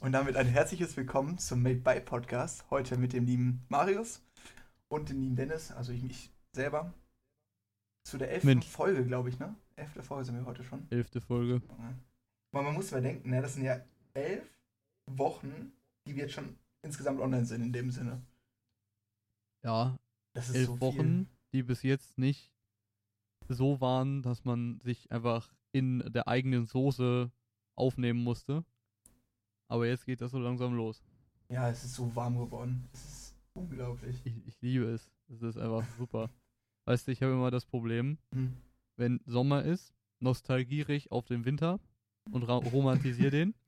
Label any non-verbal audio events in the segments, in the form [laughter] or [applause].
Und damit ein herzliches Willkommen zum Made by Podcast. Heute mit dem lieben Marius und dem lieben Dennis, also ich mich selber. Zu der elften Mensch. Folge, glaube ich, ne? Elfte Folge sind wir heute schon. Elfte Folge. Aber man muss mal denken, ne? Das sind ja elf Wochen, die wir jetzt schon insgesamt online sind, in dem Sinne. Ja, Das ist elf so Wochen, die bis jetzt nicht so waren, dass man sich einfach in der eigenen Soße aufnehmen musste. Aber jetzt geht das so langsam los. Ja, es ist so warm geworden. Es ist unglaublich. Ich, ich liebe es. Es ist einfach super. [laughs] Weißt du, ich habe immer das Problem, Hm. wenn Sommer ist, nostalgiere ich auf den Winter und romantisiere den. [laughs]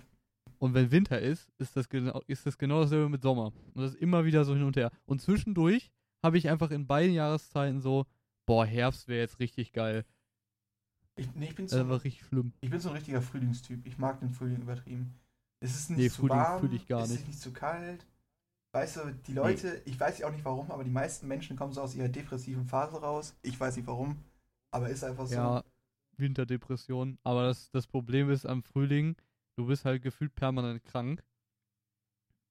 Und wenn Winter ist, ist das, genau, ist das genau dasselbe mit Sommer. Und das ist immer wieder so hin und her. Und zwischendurch habe ich einfach in beiden Jahreszeiten so, boah, Herbst wäre jetzt richtig geil. Ich, nee, ich, bin Das so, ist einfach richtig schlimm. ich bin so ein richtiger Frühlingstyp. Ich mag den Frühling übertrieben. Es ist nicht Nee, zu Frühling warm, fühl ich gar es ist nicht zu kalt. Weißt du, die Leute, ich weiß ja auch nicht warum, aber die meisten Menschen kommen so aus ihrer depressiven Phase raus. Ich weiß nicht warum, aber ist einfach so. Ja, Winterdepression. Aber das, das Problem ist am Frühling, du bist halt gefühlt permanent krank.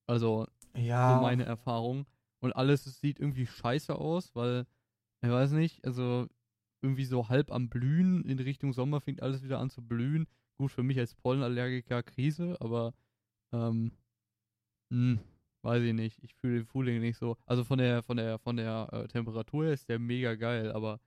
Also, ja so meine Erfahrung. Und alles es sieht irgendwie scheiße aus, weil, ich weiß nicht, also irgendwie so halb am Blühen in Richtung Sommer fängt alles wieder an zu blühen. Gut, für mich als Pollenallergiker Krise, aber ähm, hm, weiß ich nicht. Ich fühle den Frühling nicht so. Also von der, von der, von der äh, Temperatur her ist der mega geil, aber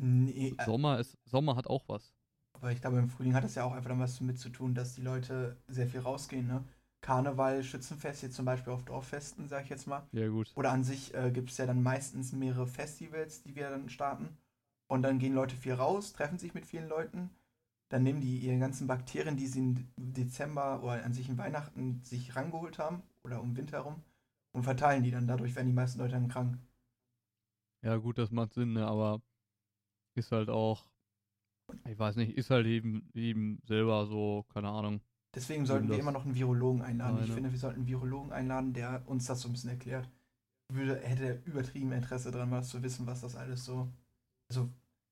nee, äh, Sommer ist, Sommer hat auch was. aber ich glaube, im Frühling hat das ja auch einfach damit was mit zu tun, dass die Leute sehr viel rausgehen, ne? Karneval, Schützenfest, jetzt zum Beispiel auf Dorffesten, sag ich jetzt mal. Ja, gut. Oder an sich äh, gibt es ja dann meistens mehrere Festivals, die wir dann starten. Und dann gehen Leute viel raus, treffen sich mit vielen Leuten. Dann nehmen die ihre ganzen Bakterien, die sie im Dezember oder an sich in Weihnachten sich rangeholt haben oder um Winter herum und verteilen die dann. Dadurch werden die meisten Leute dann krank. Ja, gut, das macht Sinn, ne? aber ist halt auch, ich weiß nicht, ist halt eben, eben selber so, keine Ahnung. Deswegen sollten wir immer noch einen Virologen einladen. Ich eine. finde, wir sollten einen Virologen einladen, der uns das so ein bisschen erklärt. Würde, hätte übertrieben Interesse daran, was zu wissen, was das alles so. Also,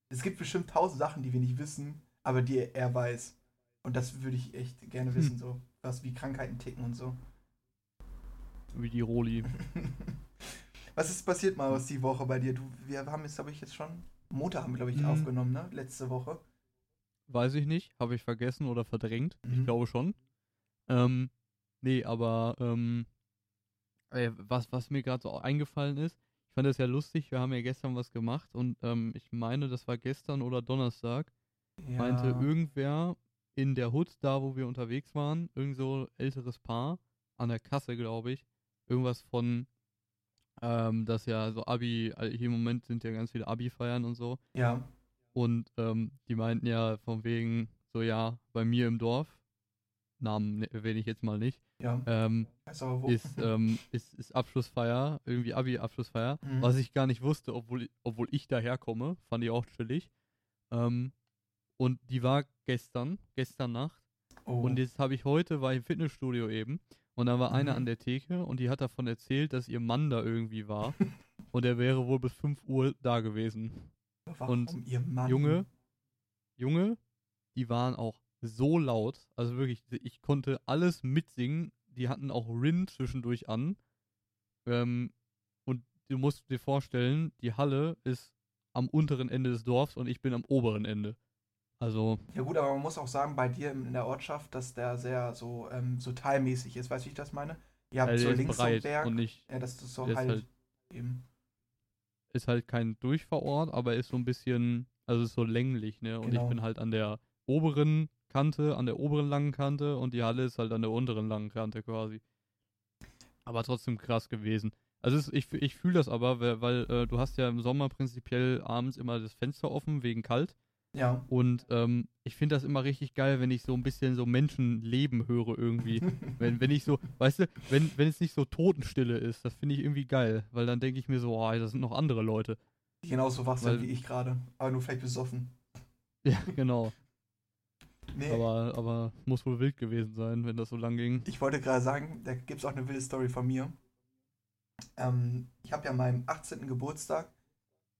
es gibt bestimmt tausend Sachen, die wir nicht wissen, aber die er weiß. Und das würde ich echt gerne Hm. wissen, so. Was wie Krankheiten ticken und so. Wie die Roli. [laughs] was ist passiert mal aus die Woche bei dir? Du, wir haben jetzt, glaube ich, jetzt schon. Montag haben wir, glaube ich, Mhm. aufgenommen, ne? Letzte Woche. Weiß ich nicht, habe ich vergessen oder verdrängt. Mhm. Ich glaube schon. Ähm, nee, aber ähm, ey, was, was mir gerade so eingefallen ist, ich fand das ja lustig, wir haben ja gestern was gemacht und ähm, ich meine, das war gestern oder Donnerstag, Ja. meinte irgendwer in der Hut, da wo wir unterwegs waren, irgend so älteres Paar, an der Kasse, glaube ich, irgendwas von, ähm, dass ja so Abi, also hier im Moment sind ja ganz viele Abi-Feiern und so. Ja. Und ähm, die meinten ja von wegen, so ja, bei mir im Dorf, Namen ne- erwähne ich jetzt mal nicht, Ja. ähm, ist, ähm, ist, ist Abschlussfeier, irgendwie Abi-Abschlussfeier, Mhm. was ich gar nicht wusste, obwohl, obwohl ich daherkomme, fand ich auch chillig. Ähm, und die war gestern, gestern Nacht. oh. Und jetzt habe ich heute, war ich im Fitnessstudio eben, und da war eine Mhm. an der Theke und die hat davon erzählt, dass ihr Mann da irgendwie war. [laughs] und er wäre wohl bis 5 Uhr da gewesen. Warum und ihr Mann? Junge, Junge, die waren auch so laut. Also wirklich, ich konnte alles mitsingen. Die hatten auch Rin zwischendurch an. Ähm, und du musst dir vorstellen, die Halle ist am unteren Ende des Dorfs und ich bin am oberen Ende. Also, Ja gut, aber man muss auch sagen, bei dir in der Ortschaft, dass der sehr so, ähm, so teilmäßig ist. Weißt du, wie ich das meine? Ihr habt äh, so ist links breit Berg. und nicht, ja, das ist so ist halt, halt- eben. ist halt kein Durchfahrort, aber ist so ein bisschen, also ist so länglich, ne? Und Genau. ich bin halt an der oberen Kante, an der oberen langen Kante und die Halle ist halt an der unteren langen Kante quasi. Aber trotzdem krass gewesen. Also es, ich, ich fühle das aber, weil, weil äh, du hast ja im Sommer prinzipiell abends immer das Fenster offen wegen kalt. Ja. Und ähm, ich finde das immer richtig geil, wenn ich so ein bisschen so Menschenleben höre irgendwie. [laughs] wenn, wenn ich so, weißt du, wenn, wenn es nicht so Totenstille ist, das finde ich irgendwie geil. Weil dann denke ich mir so, oh, da sind noch andere Leute. Die genauso wach sind wie ich gerade. Aber nur vielleicht besoffen. Ja, genau. Nee, Aber, aber muss wohl wild gewesen sein, wenn das so lang ging. ich wollte gerade sagen, da gibt es auch eine wilde Story von mir. Ähm, ich habe ja meinen 18. Geburtstag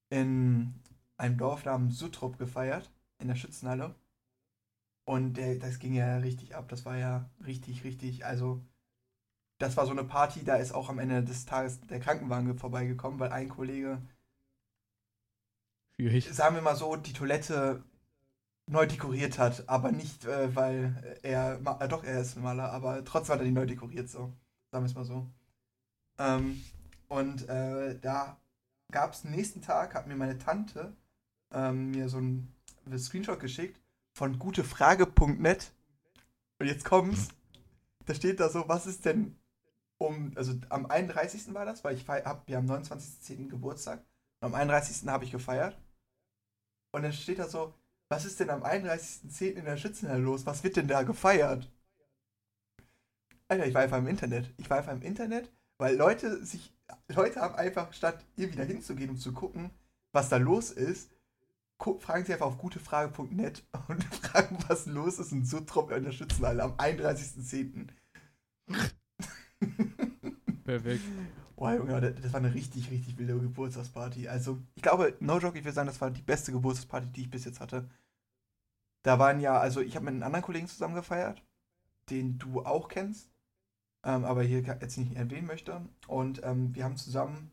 in einem Dorf namens Sutrup gefeiert, in der Schützenhalle. Und der, das ging ja richtig ab. Das war ja richtig, richtig, also das war so eine Party, da ist auch am Ende des Tages der Krankenwagen vorbeigekommen, weil ein Kollege, Schwierig. sagen wir mal so, die Toilette neu dekoriert hat, aber nicht, äh, weil er, äh, doch, er ist ein Maler, aber trotzdem hat er die neu dekoriert, so. Sagen wir es mal so. Ähm, und äh, da gab es nächsten Tag, hat mir meine Tante ähm, mir so ein Screenshot geschickt von gutefrage.net. Und jetzt kommt's. Da steht da so, was ist denn um, also am 31. war das, weil ich hab, wir am 29.10. Geburtstag. Und am 31. habe ich gefeiert. Und dann steht da so, was ist denn am 31.10. in der Schützenhalle los? Was wird denn da gefeiert? Alter, ich war einfach im Internet. Ich war einfach im Internet, weil Leute sich, Leute haben einfach, statt irgendwie da hinzugehen, um zu gucken, was da los ist, fragen sie einfach auf gutefrage.net [laughs] und fragen, was los ist und so Truppe in der Schützenhalle am 31.10. Perfekt. Boah, Junge, das, war eine richtig, richtig wilde Geburtstagsparty. Also, ich glaube, no joke, ich würde sagen, das war die beste Geburtstagsparty, die ich bis jetzt hatte. Da waren ja, also ich habe mit einem anderen Kollegen zusammen gefeiert, den du auch kennst, ähm, aber hier jetzt nicht erwähnen möchte. Und ähm, wir haben zusammen,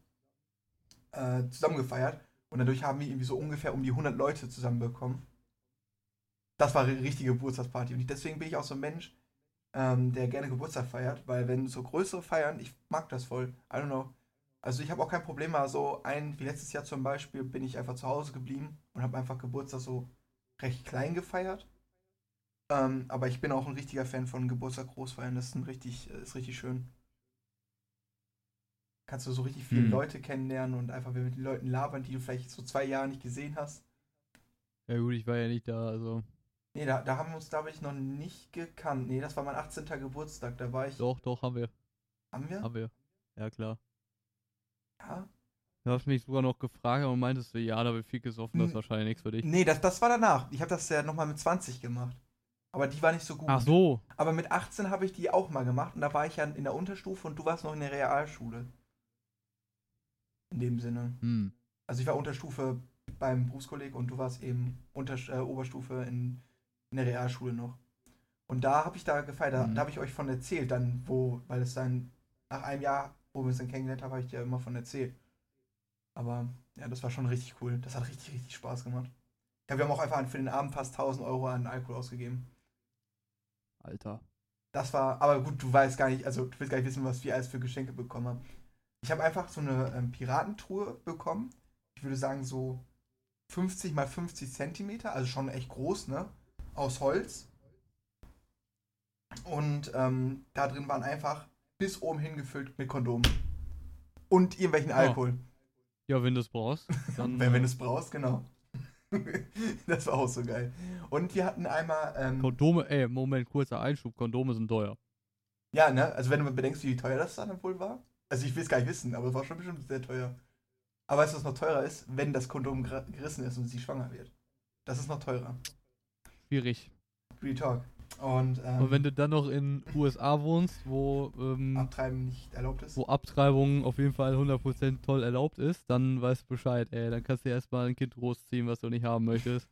äh, zusammen gefeiert und dadurch haben wir irgendwie so ungefähr um die 100 Leute zusammenbekommen. Das war eine richtige Geburtstagsparty und deswegen bin ich auch so ein Mensch, ähm, der gerne Geburtstag feiert, weil wenn so größere feiern, ich mag das voll. I don't know. Also ich habe auch kein Problem mal so ein, wie letztes Jahr zum Beispiel, bin ich einfach zu Hause geblieben und habe einfach Geburtstag so recht klein gefeiert. Ähm, aber ich bin auch ein richtiger Fan von Geburtstag großfeiern. Das ist ein richtig, äh, ist richtig schön. Kannst du so richtig viele Hm. Leute kennenlernen und einfach mit den Leuten labern, die du vielleicht so zwei Jahre nicht gesehen hast. Ja gut, ich war ja nicht da, also. Nee, da, da haben wir uns, glaube ich, noch nicht gekannt. Nee, das war mein 18. Geburtstag. Da war ich. Doch, doch, haben wir. Haben wir? Haben wir. Ja, klar. Ja. Du hast mich sogar noch gefragt und meintest du, ja, da wird viel gesoffen, das ist wahrscheinlich nichts für dich. Nee, das, das war danach. Ich habe das ja nochmal mit 20 gemacht. Aber die war nicht so gut. Ach so. Aber mit 18 habe ich die auch mal gemacht und da war ich ja in der Unterstufe und du warst noch in der Realschule. In dem Sinne. Hm. Also ich war Unterstufe beim Berufskolleg und du warst eben Unter äh, Oberstufe in, in der Realschule noch. Und da habe ich da gefeiert, da, Mhm. da habe ich euch von erzählt, dann, wo, weil es dann nach einem Jahr, wo wir uns dann kennengelernt haben, habe ich dir immer von erzählt. Aber ja, das war schon richtig cool. Das hat richtig, richtig Spaß gemacht. Ja, wir haben auch einfach für den Abend fast 1000 Euro an Alkohol ausgegeben. Alter. Das war, aber gut, du weißt gar nicht, also du willst gar nicht wissen, was wir alles für Geschenke bekommen haben. Ich habe einfach so eine ähm, Piratentruhe bekommen. Ich würde sagen so 50 mal 50 Zentimeter, also schon echt groß, ne? Aus Holz. Und ähm, da drin waren einfach bis oben hingefüllt mit Kondomen. Und irgendwelchen Ja. Alkohol. Ja, wenn du es brauchst, dann. [laughs] wenn, wenn äh, du es brauchst, genau. [laughs] das war auch so geil. Und wir hatten einmal. Ähm, Kondome, ey, Moment, kurzer Einschub, Kondome sind teuer. Ja, ne? Also wenn du mal bedenkst, wie teuer das dann wohl war. Also ich will es gar nicht wissen, aber es war schon bestimmt sehr teuer. Aber weißt du, was noch teurer ist? Wenn das Kondom ger- gerissen ist und sie schwanger wird. Das ist noch teurer. Schwierig. Real Talk. Und, ähm, Und wenn du dann noch in USA wohnst, wo, ähm, Abtreiben nicht erlaubt ist. wo Abtreibung auf jeden Fall 100% toll erlaubt ist, dann weißt du Bescheid, ey. Dann kannst du erstmal ein Kind großziehen, was du nicht haben möchtest.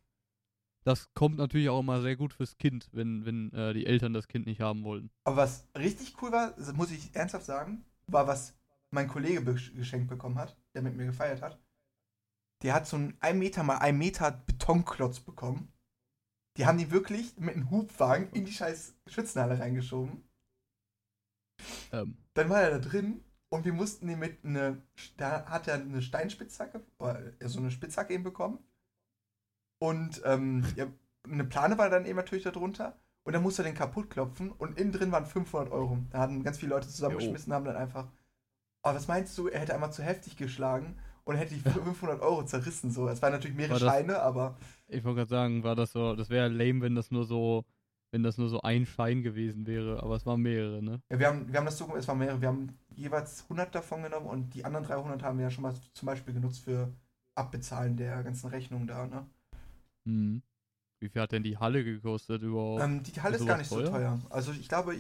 Das kommt natürlich auch immer sehr gut fürs Kind, wenn, wenn äh, die Eltern das Kind nicht haben wollen. Aber was richtig cool war, muss ich ernsthaft sagen, war, was mein Kollege geschenkt bekommen hat, der mit mir gefeiert hat. Der hat so einen 1 Meter mal 1 Meter Betonklotz bekommen. Die haben die wirklich mit einem Hubwagen in die scheiß Schützenhalle reingeschoben. Ähm, Dann war er da drin und wir mussten ihn mit eine, da hat er eine Steinspitzhacke, oder so eine Spitzhacke eben bekommen. Und ähm, ja, eine Plane war dann eben natürlich darunter. Und dann musste er den kaputt klopfen und innen drin waren 500 Euro. Da hatten ganz viele Leute zusammengeschmissen, haben dann einfach. Aber was meinst du, er hätte einmal zu heftig geschlagen und hätte die [laughs] 500 Euro zerrissen. So, es waren natürlich mehrere War das- Scheine, aber ich wollte gerade sagen, war das so, das wäre lame, wenn das nur so, wenn das nur so ein Schein gewesen wäre, aber es waren mehrere, ne? ja, wir, haben, wir haben das so gemacht, es waren mehrere. Wir haben jeweils 100 davon genommen und die anderen 300 haben wir ja schon mal zum Beispiel genutzt für Abbezahlen der ganzen Rechnungen da, ne? Mhm. Wie viel hat denn die Halle gekostet überhaupt? Ähm, die Halle Ist ist gar nicht so teuer? teuer. Also ich glaube,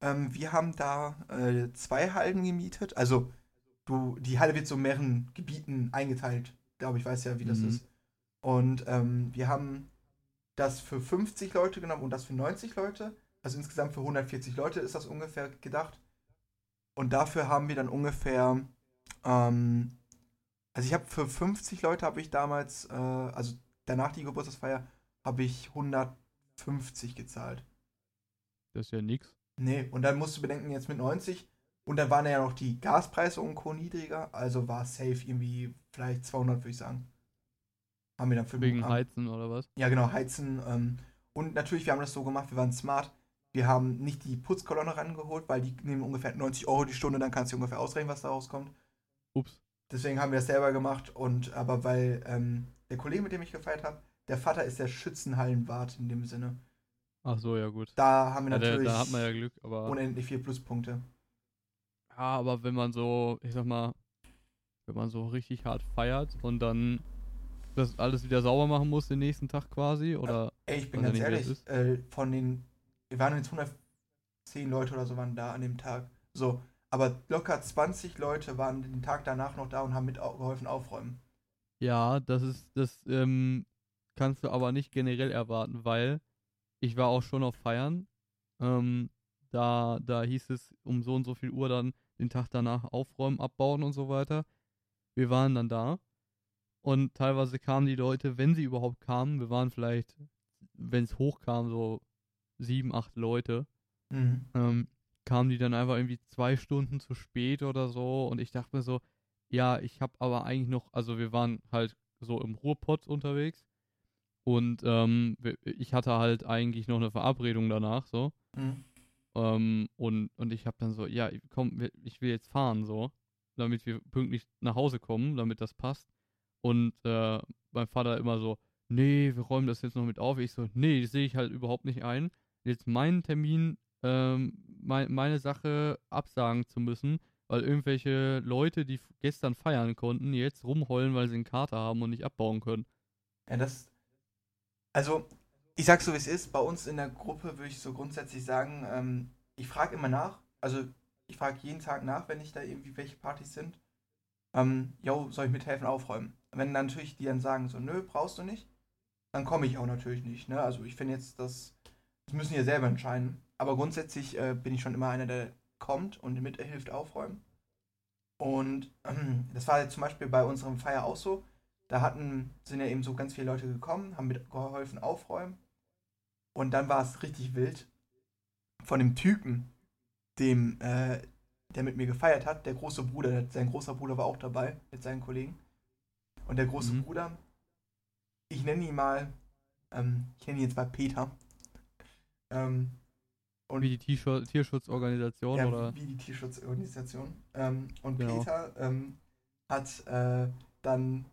ähm, wir haben da äh, zwei Hallen gemietet. Also du, die Halle wird so in mehreren Gebieten eingeteilt. Ich glaube, ich weiß ja, wie das Mhm. ist. Und ähm, wir haben das für 50 Leute genommen und das für 90 Leute. Also insgesamt für 140 Leute ist das ungefähr gedacht. Und dafür haben wir dann ungefähr, ähm, also ich habe für 50 Leute habe ich damals, äh, also danach die Geburtstagsfeier, habe ich 150 gezahlt. Das ist ja nix. Nee, und dann musst du bedenken, jetzt mit 90 und dann waren ja noch die Gaspreise und Co. niedriger, also war safe irgendwie vielleicht 200, würde ich sagen. Haben wir dann für Wegen Heizen oder was? Ja, genau, Heizen. Ähm, und natürlich, wir haben das so gemacht, wir waren smart. Wir haben nicht die Putzkolonne rangeholt, weil die nehmen ungefähr 90 Euro die Stunde, dann kannst du ungefähr ausrechnen, was da rauskommt. Ups. Deswegen haben wir das selber gemacht und aber weil ähm, der Kollege, mit dem ich gefeiert habe, der Vater ist der Schützenhallenwart in dem Sinne. Ach so, ja gut. Da haben wir Ja, natürlich da hat man ja Glück, aber. unendlich viele Pluspunkte. Ja, aber wenn man so, ich sag mal, wenn man so richtig hart feiert und dann das alles wieder sauber machen muss den nächsten Tag quasi, oder Ey, ich bin ganz ja ehrlich, äh, von den, wir waren jetzt 110 Leute oder so waren da an dem Tag. So, aber locker 20 Leute waren den Tag danach noch da und haben mitgeholfen aufräumen. ja, das ist, das ähm, kannst du aber nicht generell erwarten, weil ich war auch schon auf Feiern. Ähm, da, da hieß es um so und so viel Uhr dann den Tag danach aufräumen, abbauen und so weiter. Wir waren dann da und teilweise kamen die Leute, wenn sie überhaupt kamen, wir waren vielleicht, wenn es hochkam, so sieben, acht Leute, Mhm. ähm, kamen die dann einfach irgendwie zwei Stunden zu spät oder so und ich dachte mir so, ja, ich habe aber eigentlich noch, also wir waren halt so im Ruhrpott unterwegs und ähm, ich hatte halt eigentlich noch eine Verabredung danach so Mhm. ähm, und, und ich habe dann so, ja, komm, ich will jetzt fahren so, damit wir pünktlich nach Hause kommen, damit das passt und äh, mein Vater immer so, nee, wir räumen das jetzt noch mit auf. Ich so, nee, das sehe ich halt überhaupt nicht ein, jetzt meinen Termin, ähm, mein, meine Sache absagen zu müssen, weil irgendwelche Leute, die gestern feiern konnten, jetzt rumheulen, weil sie einen Kater haben und nicht abbauen können. Ja, das. Also, ich sag's so wie es ist, bei uns in der Gruppe würde ich so grundsätzlich sagen, ähm, ich frage immer nach. Also, ich frage jeden Tag nach, wenn ich da irgendwie welche Partys sind. Ähm, yo, soll ich mithelfen aufräumen? Wenn dann natürlich die dann sagen, so, nö, brauchst du nicht, dann komme ich auch natürlich nicht. Ne? Also, ich finde jetzt, das, das müssen die selber entscheiden. Aber grundsätzlich äh, bin ich schon immer einer, der kommt und mithilft aufräumen. Und ähm, [clears throat] das war jetzt zum Beispiel bei unserem Feier auch so. Da hatten, sind ja eben so ganz viele Leute gekommen, haben mitgeholfen aufräumen. Und dann war es richtig wild. Von dem Typen, dem, äh, der mit mir gefeiert hat, der große Bruder, der, sein großer Bruder war auch dabei mit seinen Kollegen. Und der große Mhm. Bruder, ich nenne ihn mal, ähm, ich nenne ihn jetzt mal Peter. Ähm, und Wie die Tierschutz- Tierschutzorganisation ja, oder? wie die Tierschutzorganisation. Ähm, und Genau. Peter ähm, hat äh, dann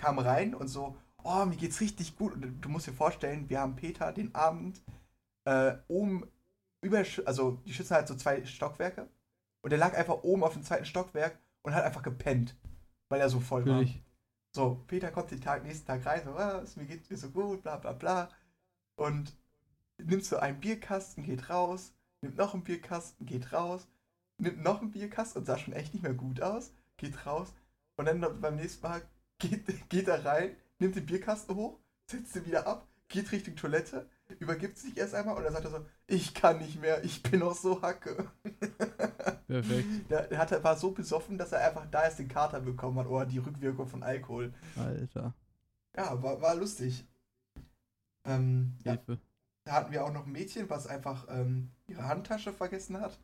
kam rein und so, oh, mir geht's richtig gut. Und du musst dir vorstellen, wir haben Peter den Abend äh, oben über, also die Schützen hat so zwei Stockwerke und er lag einfach oben auf dem zweiten Stockwerk und hat einfach gepennt, weil er so voll war. Natürlich. So, Peter kommt den Tag, nächsten Tag rein, so, was, mir geht's mir so gut, bla bla bla. Und nimmt so einen Bierkasten, geht raus, nimmt noch einen Bierkasten, geht raus, nimmt noch einen Bierkasten und sah schon echt nicht mehr gut aus, geht raus und dann beim nächsten Mal geht, geht er rein, nimmt den Bierkasten hoch, setzt ihn wieder ab, geht Richtung Toilette, übergibt sich erst einmal und dann sagt er so, ich kann nicht mehr, ich bin noch so hacke. Perfekt. [laughs] Der, hat, war so besoffen, dass er einfach da erst den Kater bekommen hat oder die Rückwirkung von Alkohol. Alter. Ja, war, war lustig. Ähm, ja, Hilfe. da hatten wir auch noch ein Mädchen, was einfach ähm, ihre Handtasche vergessen hat.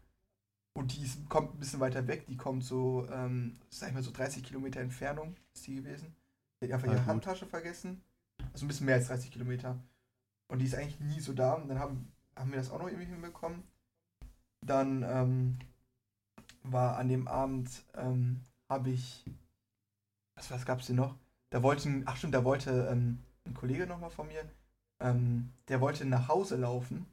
Und die ist, kommt ein bisschen weiter weg. Die kommt so, ähm, sag ich mal, so 30 Kilometer Entfernung ist die gewesen. Die hat einfach Ah, ihre gut. Handtasche vergessen. Also ein bisschen mehr als 30 Kilometer. Und die ist eigentlich nie so da. Und dann haben, haben wir das auch noch irgendwie hinbekommen. Dann ähm, war an dem Abend, ähm, habe ich, was, was gab's denn noch? Da wollten, ach stimmt, da wollte ähm, ein Kollege nochmal von mir, ähm, der wollte nach Hause laufen.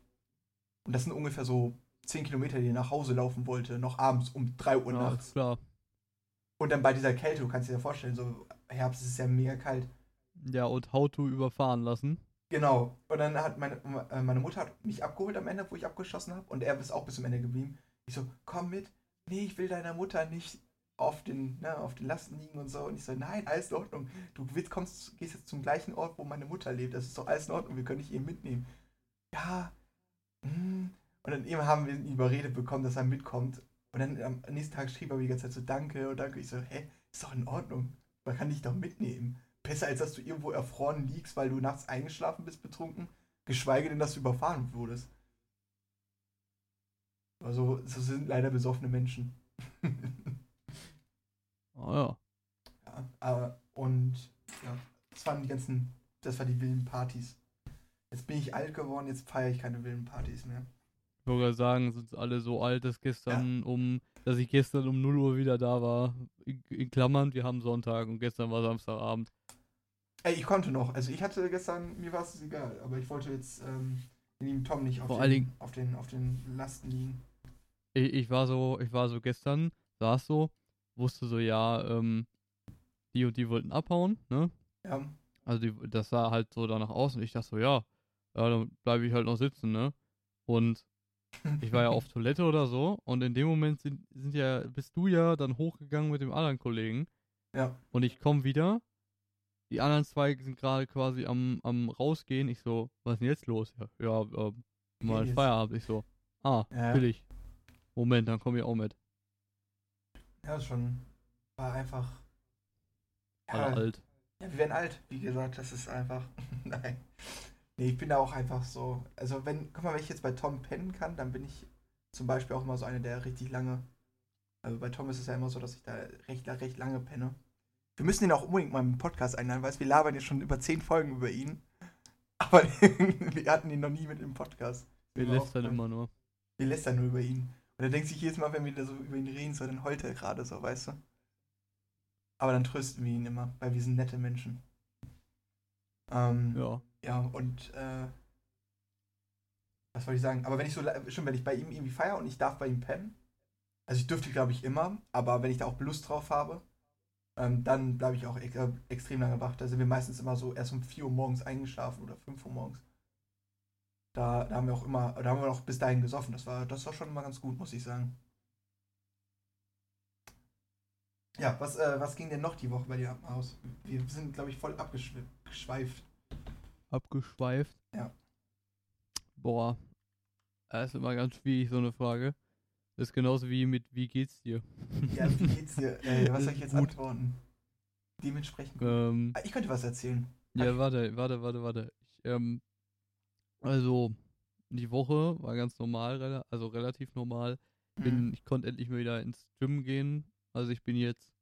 Und das sind ungefähr so 10 Kilometer, die er nach Hause laufen wollte, noch abends um 3 Uhr Ja, nachts. klar. Und dann bei dieser Kälte, du kannst dir ja vorstellen, so Herbst ist ja mega kalt. Ja, und How-To überfahren lassen. Genau. Und dann hat meine, äh, meine Mutter hat mich abgeholt am Ende, wo ich abgeschossen habe. Und er ist auch bis zum Ende geblieben. Ich so, komm mit. Nee, ich will deiner Mutter nicht auf den, ne, auf den Lasten liegen und so. Und ich so, nein, alles in Ordnung. Du willst, kommst, gehst jetzt zum gleichen Ort, wo meine Mutter lebt. Das ist doch alles in Ordnung. Wir können dich eben mitnehmen. Ja. hm. Und dann eben haben wir ihn überredet bekommen, dass er mitkommt. Und dann am nächsten Tag schrieb er mir die ganze Zeit so Danke und Danke. Ich so, hä, ist doch in Ordnung. Man kann dich doch mitnehmen. Besser als dass du irgendwo erfroren liegst, weil du nachts eingeschlafen bist, betrunken. Geschweige denn, dass du überfahren wurdest. Also, so sind leider besoffene Menschen. [laughs] oh ja. Ja, aber, und ja, das waren die ganzen, das waren die wilden Partys. Jetzt bin ich alt geworden, jetzt feiere ich keine wilden Partys mehr. Ich würde sagen, sind alle so alt, dass gestern ja. um, dass ich gestern um 0 Uhr wieder da war. In, in Klammern, wir haben Sonntag und gestern war Samstagabend. Ey, ich konnte noch. Also ich hatte gestern, mir war es egal, aber ich wollte jetzt ähm, den Tom nicht auf, Vor den, Dingen, auf, den, auf den Lasten liegen. Ich, ich, war so, ich war so gestern, saß so, wusste so, ja, ähm, die und die wollten abhauen, ne? Ja. Also die, das sah halt so danach aus und ich dachte so, ja, ja, dann bleibe ich halt noch sitzen, ne? Und ich war ja auf Toilette oder so und in dem Moment sind, sind ja, bist du ja dann hochgegangen mit dem anderen Kollegen. Ja. Und ich komme wieder. Die anderen zwei sind gerade quasi am, am rausgehen. Ich so, was ist denn jetzt los? Ja, ja äh, mal Feierabend. Ich so, ah, ja. will ich. Moment, dann komme ich auch mit. Ja, schon. War einfach. Ja, alt. Ja, wir werden alt, wie gesagt, das ist einfach. [laughs] Nein. Nee, ich bin da auch einfach so. Also, wenn, guck mal, wenn ich jetzt bei Tom pennen kann, dann bin ich zum Beispiel auch immer so einer, der richtig lange. Also bei Tom ist es ja immer so, dass ich da recht, recht lange penne. Wir müssen ihn auch unbedingt mal im Podcast einladen, weil wir labern jetzt schon über zehn Folgen über ihn. [laughs] Aber [laughs] wir hatten ihn noch nie mit im Podcast. Wir lästern immer nur. Wir lästern nur über ihn. Und er denkt sich jedes Mal, wenn wir da so über ihn reden, so, dann heult er gerade so, weißt du? Aber dann trösten wir ihn immer, weil wir sind nette Menschen. Ähm, ja. Ja, und äh, was wollte ich sagen? Aber wenn ich so, schon wenn ich bei ihm irgendwie feiere und ich darf bei ihm pennen, also ich dürfte, glaube ich, immer, aber wenn ich da auch Lust drauf habe, ähm, dann bleibe ich auch ex äh, extrem lange wach. Da sind wir meistens immer so erst um 4 Uhr morgens eingeschlafen oder 5 Uhr morgens. Da, da haben wir auch immer, da haben wir auch bis dahin gesoffen. Das war, das war schon immer ganz gut, muss ich sagen. Ja, was, äh, was ging denn noch die Woche bei dir aus? Wir sind, glaube ich, voll abgeschweift. Abgeschweift? Ja. Boah. Das ist immer ganz schwierig, so eine Frage. Das ist genauso wie mit Wie geht's dir? Ja, wie geht's dir? [laughs] Äh, was soll ich jetzt Gut. antworten? Dementsprechend. Ähm, ah, ich könnte was erzählen. Ja, warte, warte, warte, warte. Ich, ähm, also, die Woche war ganz normal, also relativ normal. Bin, mhm. Ich konnte endlich mal wieder ins Gym gehen. Also ich bin jetzt.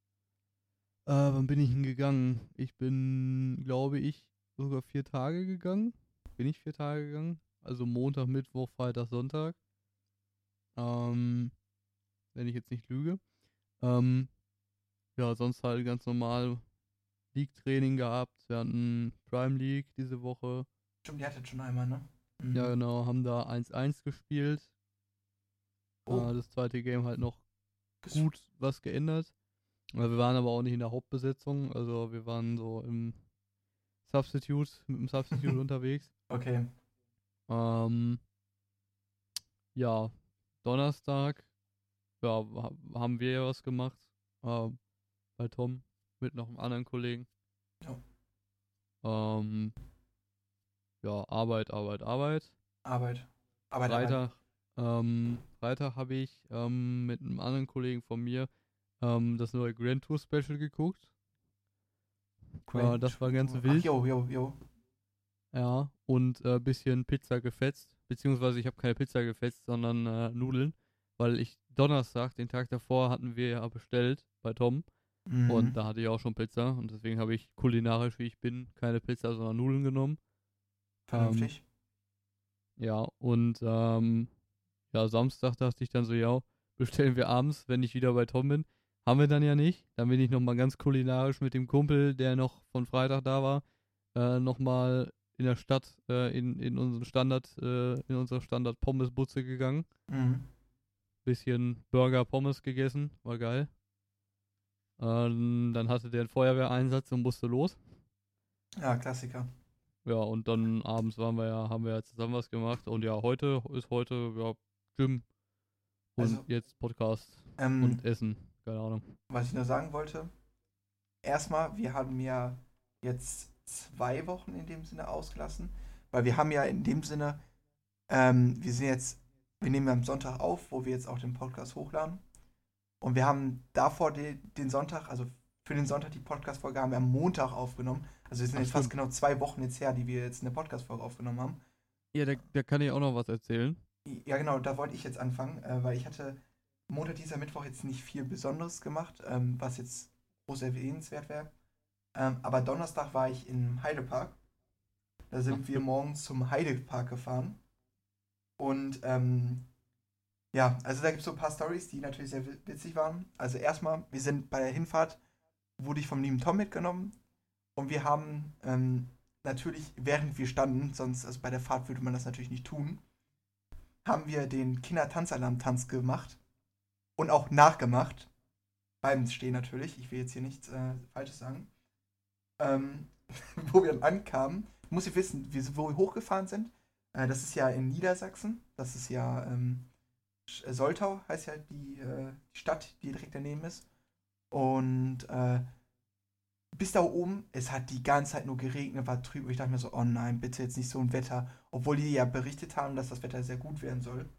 Äh, wann bin ich hingegangen? Ich bin, glaube ich, sogar vier Tage gegangen. Bin ich vier Tage gegangen? Also Montag, Mittwoch, Freitag, Sonntag. Ähm, wenn ich jetzt nicht lüge. Ähm, ja, sonst halt ganz normal League-Training gehabt. Wir hatten Prime League diese Woche. Stimmt, die hattet schon einmal, ne? Mhm. Ja, genau, haben da 1-1 gespielt. Oh. Äh, das zweite Game halt noch gut was geändert. Wir waren aber auch nicht in der Hauptbesetzung, also wir waren so im Substitute, mit dem Substitute [laughs] unterwegs. Okay. Ähm, ja, Donnerstag, ja, haben wir ja was gemacht. Äh, bei Tom mit noch einem anderen Kollegen. Ja. Ähm, ja, Arbeit, Arbeit, Arbeit. Arbeit. Arbeit, Freitag, ähm, Freitag habe ich ähm, mit einem anderen Kollegen von mir ähm, das neue Grand Tour Special geguckt. Grand äh, das war ganz wild. Ach, jo, jo, jo. Ja, und ein äh, bisschen Pizza gefetzt. Beziehungsweise ich habe keine Pizza gefetzt, sondern äh, Nudeln. Weil ich Donnerstag, den Tag davor, hatten wir ja bestellt bei Tom. Mhm. Und da hatte ich auch schon Pizza. Und deswegen habe ich kulinarisch, wie ich bin, keine Pizza, sondern Nudeln genommen. Vernünftig. Ähm, ja, und ähm, ja, Samstag dachte ich dann so, ja, bestellen wir abends, wenn ich wieder bei Tom bin. Haben wir dann ja nicht. Dann bin ich nochmal ganz kulinarisch mit dem Kumpel, der noch von Freitag da war, äh, nochmal in der Stadt, äh, in, in unseren Standard, äh, in unsere Standard Pommesbutze gegangen. Mhm. Bisschen Burger Pommes gegessen, war geil. Ähm, dann hatte der einen Feuerwehreinsatz und musste los. Ja, Klassiker. Ja, und dann abends waren wir ja, haben wir ja zusammen was gemacht. Und ja, heute ist heute, ja, Gym und also, jetzt Podcast ähm, und Essen. Keine Ahnung. Was ich nur sagen wollte, erstmal, wir haben ja jetzt zwei Wochen in dem Sinne ausgelassen, weil wir haben ja in dem Sinne, ähm, wir sind jetzt, wir nehmen am Sonntag auf, wo wir jetzt auch den Podcast hochladen. Und wir haben davor den, den Sonntag, also für den Sonntag die Podcast-Folge haben wir am Montag aufgenommen. Also es sind Ach, jetzt fast genau zwei Wochen jetzt her, die wir jetzt eine Podcast-Folge aufgenommen haben. Ja, da, da kann ich auch noch was erzählen. Ja, genau, da wollte ich jetzt anfangen, äh, weil ich hatte Montag, dieser Mittwoch jetzt nicht viel Besonderes gemacht, ähm, was jetzt groß erwähnenswert wäre. Ähm, aber Donnerstag war ich im Heidepark. Da sind wir [laughs] morgens zum Heidepark gefahren. Und ähm, ja, also da gibt es so ein paar Stories, die natürlich sehr wi- witzig waren. Also erstmal, wir sind bei der Hinfahrt, wurde ich vom lieben Tom mitgenommen. Und wir haben ähm, natürlich, während wir standen, sonst, also bei der Fahrt würde man das natürlich nicht tun, haben wir den Kindertanzalarm-Tanz gemacht und auch nachgemacht. Beim Stehen natürlich. Ich will jetzt hier nichts äh, Falsches sagen. Ähm, [laughs] wo wir dann ankamen, muss ich wissen, wo wir hochgefahren sind. Äh, das ist ja in Niedersachsen. Das ist ja ähm, äh, Soltau, heißt ja die, äh, Stadt, die direkt daneben ist. Und äh, bis da oben, es hat die ganze Zeit nur geregnet, war trüb. Und ich dachte mir so, oh nein, bitte jetzt nicht so ein Wetter. Obwohl die ja berichtet haben, dass das Wetter sehr gut werden soll.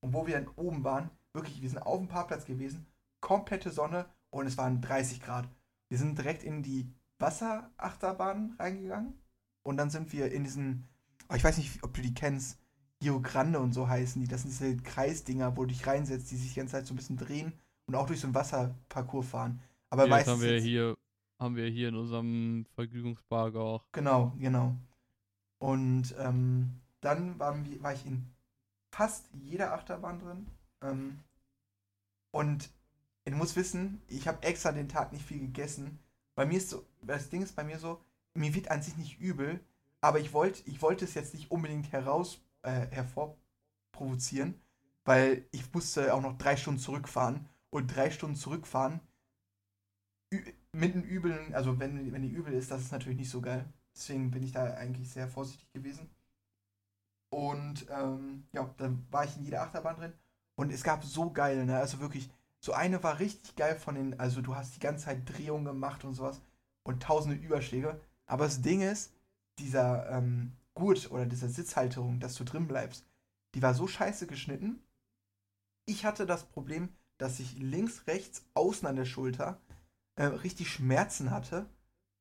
Und wo wir dann oben waren, wirklich, wir sind auf dem Parkplatz gewesen, komplette Sonne und es waren 30 Grad. Wir sind direkt in die Wasserachterbahn reingegangen und dann sind wir in diesen, oh, ich weiß nicht, ob du die kennst, Rio Grande und so heißen die. Das sind diese Kreisdinger, wo du dich reinsetzt, die sich die ganze Zeit so ein bisschen drehen und auch durch so einen Wasserparcours fahren. Aber Ja, das meistens haben wir hier, haben wir hier in unserem Vergnügungspark auch. Genau, genau. Und ähm, dann wir, war ich in fast jeder Achterbahn drin. Ähm, und du musst wissen, ich habe extra den Tag nicht viel gegessen. Bei mir ist so, das Ding ist bei mir so, mir wird an sich nicht übel, aber ich wollte ich wollte es jetzt nicht unbedingt heraus äh, hervorprovozieren, weil ich musste auch noch drei Stunden zurückfahren und drei Stunden zurückfahren mit einem übeln, also wenn, wenn die übel ist, das ist natürlich nicht so geil. Deswegen bin ich da eigentlich sehr vorsichtig gewesen. Und ähm, ja, dann war ich in jeder Achterbahn drin und es gab so geil, ne? Also wirklich, so eine war richtig geil von den, also du hast die ganze Zeit Drehungen gemacht und sowas und tausende Überschläge. Aber das Ding ist, dieser ähm, Gurt oder diese Sitzhalterung, dass du drin bleibst, die war so scheiße geschnitten. Ich hatte das Problem, dass ich links, rechts, außen an der Schulter äh, richtig Schmerzen hatte,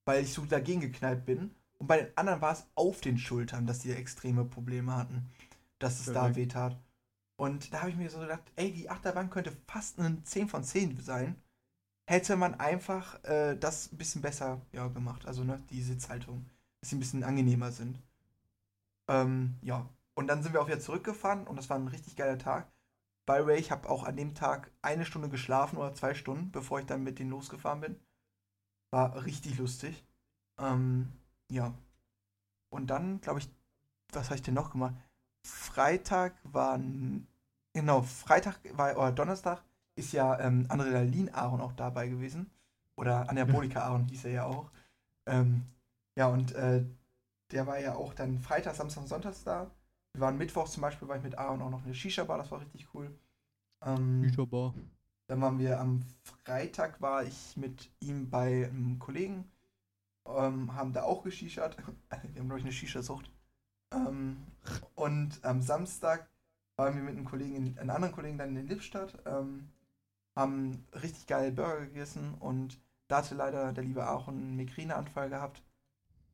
weil ich so dagegen geknallt bin. Und bei den anderen war es auf den Schultern, dass die extreme Probleme hatten, dass es da Perfekt. weh tat. Und da habe ich mir so gedacht, ey, die Achterbahn könnte fast ein 10 von 10 sein. Hätte man einfach äh, das ein bisschen besser ja, gemacht. Also, ne, die Sitzhaltung. Dass sie ein bisschen angenehmer sind. Ähm, ja. Und dann sind wir auch wieder zurückgefahren und das war ein richtig geiler Tag. By the way, ich habe auch an dem Tag eine Stunde geschlafen oder zwei Stunden, bevor ich dann mit denen losgefahren bin. War richtig lustig. Ähm, ja. Und dann, glaube ich, was habe ich denn noch gemacht? Freitag war, genau, Freitag war, oder Donnerstag ist ja ähm, Adrenalin Aaron auch dabei gewesen. Oder Anabolika Aaron hieß er ja auch. Ähm, ja, und äh, der war ja auch dann Freitag, Samstag und Sonntags da. Wir waren Mittwochs zum Beispiel, war ich mit Aaron auch noch in der Shisha-Bar, das war richtig cool. Ähm, Bücherbar. dann waren wir am Freitag, war ich mit ihm bei einem Kollegen, ähm, haben da auch geschichert. [laughs] Wir haben, glaube ich, eine Shisha-Sucht. Ähm, und am Samstag waren wir mit einem Kollegen, in, einem anderen Kollegen dann in Lippstadt, ähm, haben richtig geile Burger gegessen und da hatte leider der liebe Aaron einen Migräneanfall gehabt,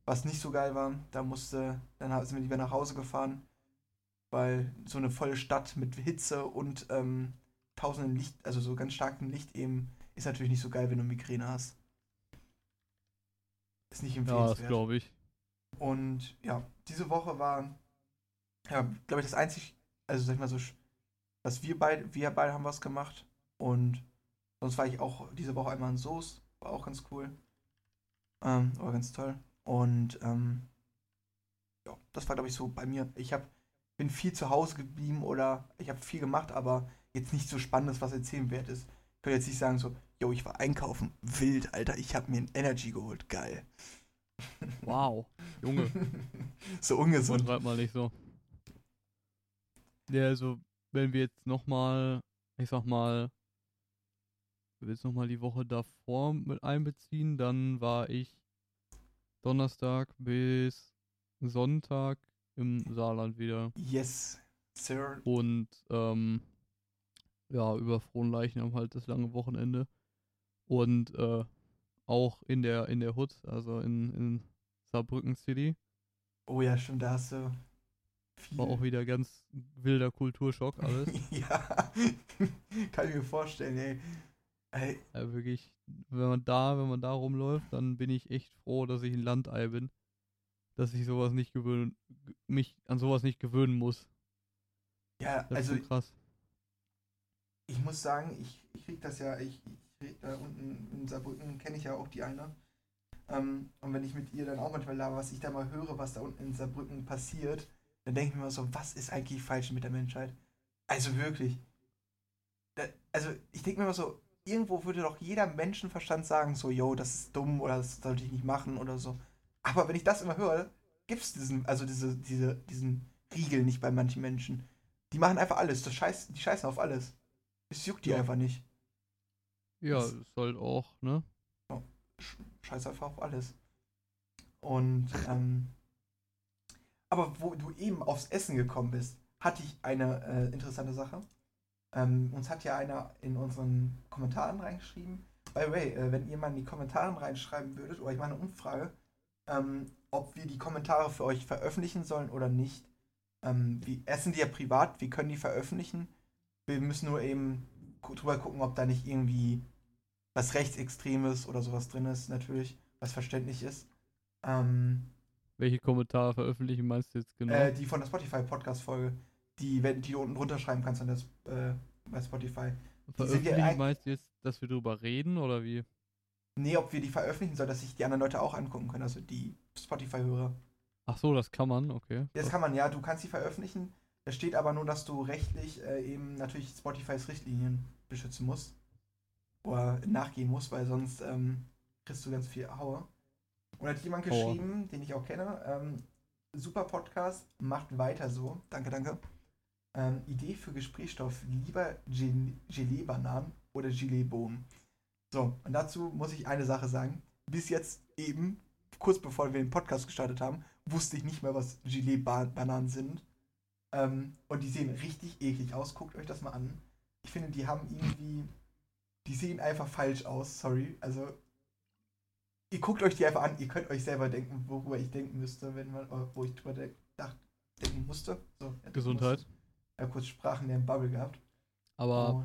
was nicht so geil war. Da musste, dann sind wir lieber nach Hause gefahren, weil so eine volle Stadt mit Hitze und ähm, tausenden Licht, also so ganz starkem Licht eben, ist natürlich nicht so geil, wenn du Migräne hast. Ist nicht Ja, das empfehlenswert. glaube ich. Und ja, diese Woche war, ja, glaube ich, das einzig, also sag ich mal so, dass wir beide, wir beide haben was gemacht. Und sonst war ich auch diese Woche einmal in Soest, war auch ganz cool. Ähm, war ganz toll. Und ähm, ja, das war, glaube ich, so bei mir. Ich hab, bin viel zu Hause geblieben oder ich habe viel gemacht, aber jetzt nicht so Spannendes, was erzählen wert ist. Ich könnte jetzt nicht sagen so, yo, ich war einkaufen. Wild, Alter, ich habe mir ein Energy geholt. Geil. [laughs] Wow. Junge. [laughs] so ungesund. Übertreib mal nicht so. Ja, also, wenn wir jetzt nochmal, ich sag mal, wenn wir jetzt nochmal die Woche davor mit einbeziehen, dann war ich Donnerstag bis Sonntag im Saarland wieder. Yes, Sir. Und ähm, ja, über Fronleichnam halt das lange Wochenende. Und äh, auch in der, in der Hood, also in, in Saarbrücken City. Oh ja, stimmt, da hast du viel. War auch wieder ganz wilder Kulturschock alles. [laughs] ja, kann ich mir vorstellen, ey. ey. Ja, wirklich, wenn man da, wenn man da rumläuft, dann bin ich echt froh, dass ich ein Landei bin. Dass ich sowas nicht gewöhnen, mich an sowas nicht gewöhnen muss. Ja, Das also ist schon krass. ich muss sagen, ich, ich krieg das ja, ich, ich da unten in Saarbrücken kenne ich ja auch die eine. Ähm, und wenn ich mit ihr dann auch manchmal laber, was ich da mal höre, was da unten in Saarbrücken passiert, dann denke ich mir immer so, was ist eigentlich falsch mit der Menschheit? Also wirklich. Da, also ich denke mir immer so, irgendwo würde doch jeder Menschenverstand sagen, so, yo, das ist dumm oder das sollte ich nicht machen oder so. Aber wenn ich das immer höre, gibt es diesen, also diese, diese, diesen Riegel nicht bei manchen Menschen. Die machen einfach alles, das scheiß, die scheißen auf alles. Es juckt die Ja. einfach nicht. Ja, das- ist halt auch, ne? Sch- Scheiß einfach auf alles. Und, ähm, aber wo du eben aufs Essen gekommen bist, hatte ich eine äh, interessante Sache. Ähm, uns hat ja einer in unseren Kommentaren reingeschrieben. By the way, äh, wenn ihr mal in die Kommentare reinschreiben würdet, oder ich mache eine Umfrage, ähm, ob wir die Kommentare für euch veröffentlichen sollen oder nicht. Ähm, wir essen die ja privat, wir können die veröffentlichen. Wir müssen nur eben drüber gucken, ob da nicht irgendwie was Rechtsextremes oder sowas drin ist, natürlich, was verständlich ist. Ähm, Welche Kommentare veröffentlichen meinst du jetzt genau? äh, die von der Spotify-Podcast-Folge, die, wenn, die du unten drunter schreiben kannst an das, äh, bei Spotify. die sind ja veröffentlichen eig- meinst du jetzt, dass wir drüber reden oder wie? Nee, ob wir die veröffentlichen sollen, dass sich die anderen Leute auch angucken können, also die Spotify-Hörer. Ach so, das kann man, okay. Das kann man, ja, du kannst sie veröffentlichen. Da steht aber nur, dass du rechtlich äh, eben natürlich Spotifys Richtlinien beschützen musst. Oder nachgehen musst, weil sonst ähm, kriegst du ganz viel Haue. Und hat jemand Aua. geschrieben, den ich auch kenne, ähm, super Podcast, macht weiter so. Danke, danke. Ähm, Idee für Gesprächsstoff, lieber Gel- Gelee-Bananen oder Gelee-Bohnen. So, und dazu muss ich eine Sache sagen. Bis jetzt eben, kurz bevor wir den Podcast gestartet haben, wusste ich nicht mehr, was Gelee-Bananen sind. Ähm, und die sehen richtig eklig aus. Guckt euch das mal an. Ich finde, die haben irgendwie. Die sehen einfach falsch aus, sorry. Also. Ihr guckt euch die einfach an, ihr könnt euch selber denken, worüber ich denken müsste, wenn man, wo ich drüber de dacht, denken musste. So, Gesundheit. Musste. Ja, kurz Sprachen der Bubble gehabt. Aber Oh,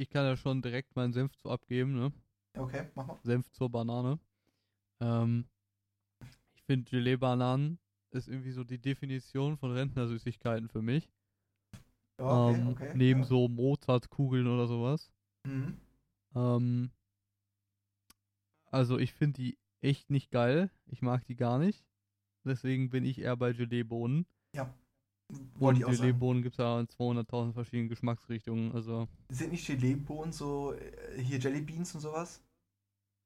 ich kann ja schon direkt meinen Senf zu abgeben, ne? okay, mach mal. Senf zur Banane. Ähm, ich finde Gelee-Bananen ist irgendwie so die Definition von Rentnersüßigkeiten für mich. Ja, okay, ähm, okay. neben ja. so Mozartkugeln oder sowas. Mhm. Ähm, also ich finde die echt nicht geil. Ich mag die gar nicht. Deswegen bin ich eher bei Gelee-Bohnen. Wollte ich auch. Gelee-Bohnen gibt es ja in 200.000 verschiedenen Geschmacksrichtungen. Also Sind nicht Gelee-Bohnen so, äh, hier Jellybeans und sowas?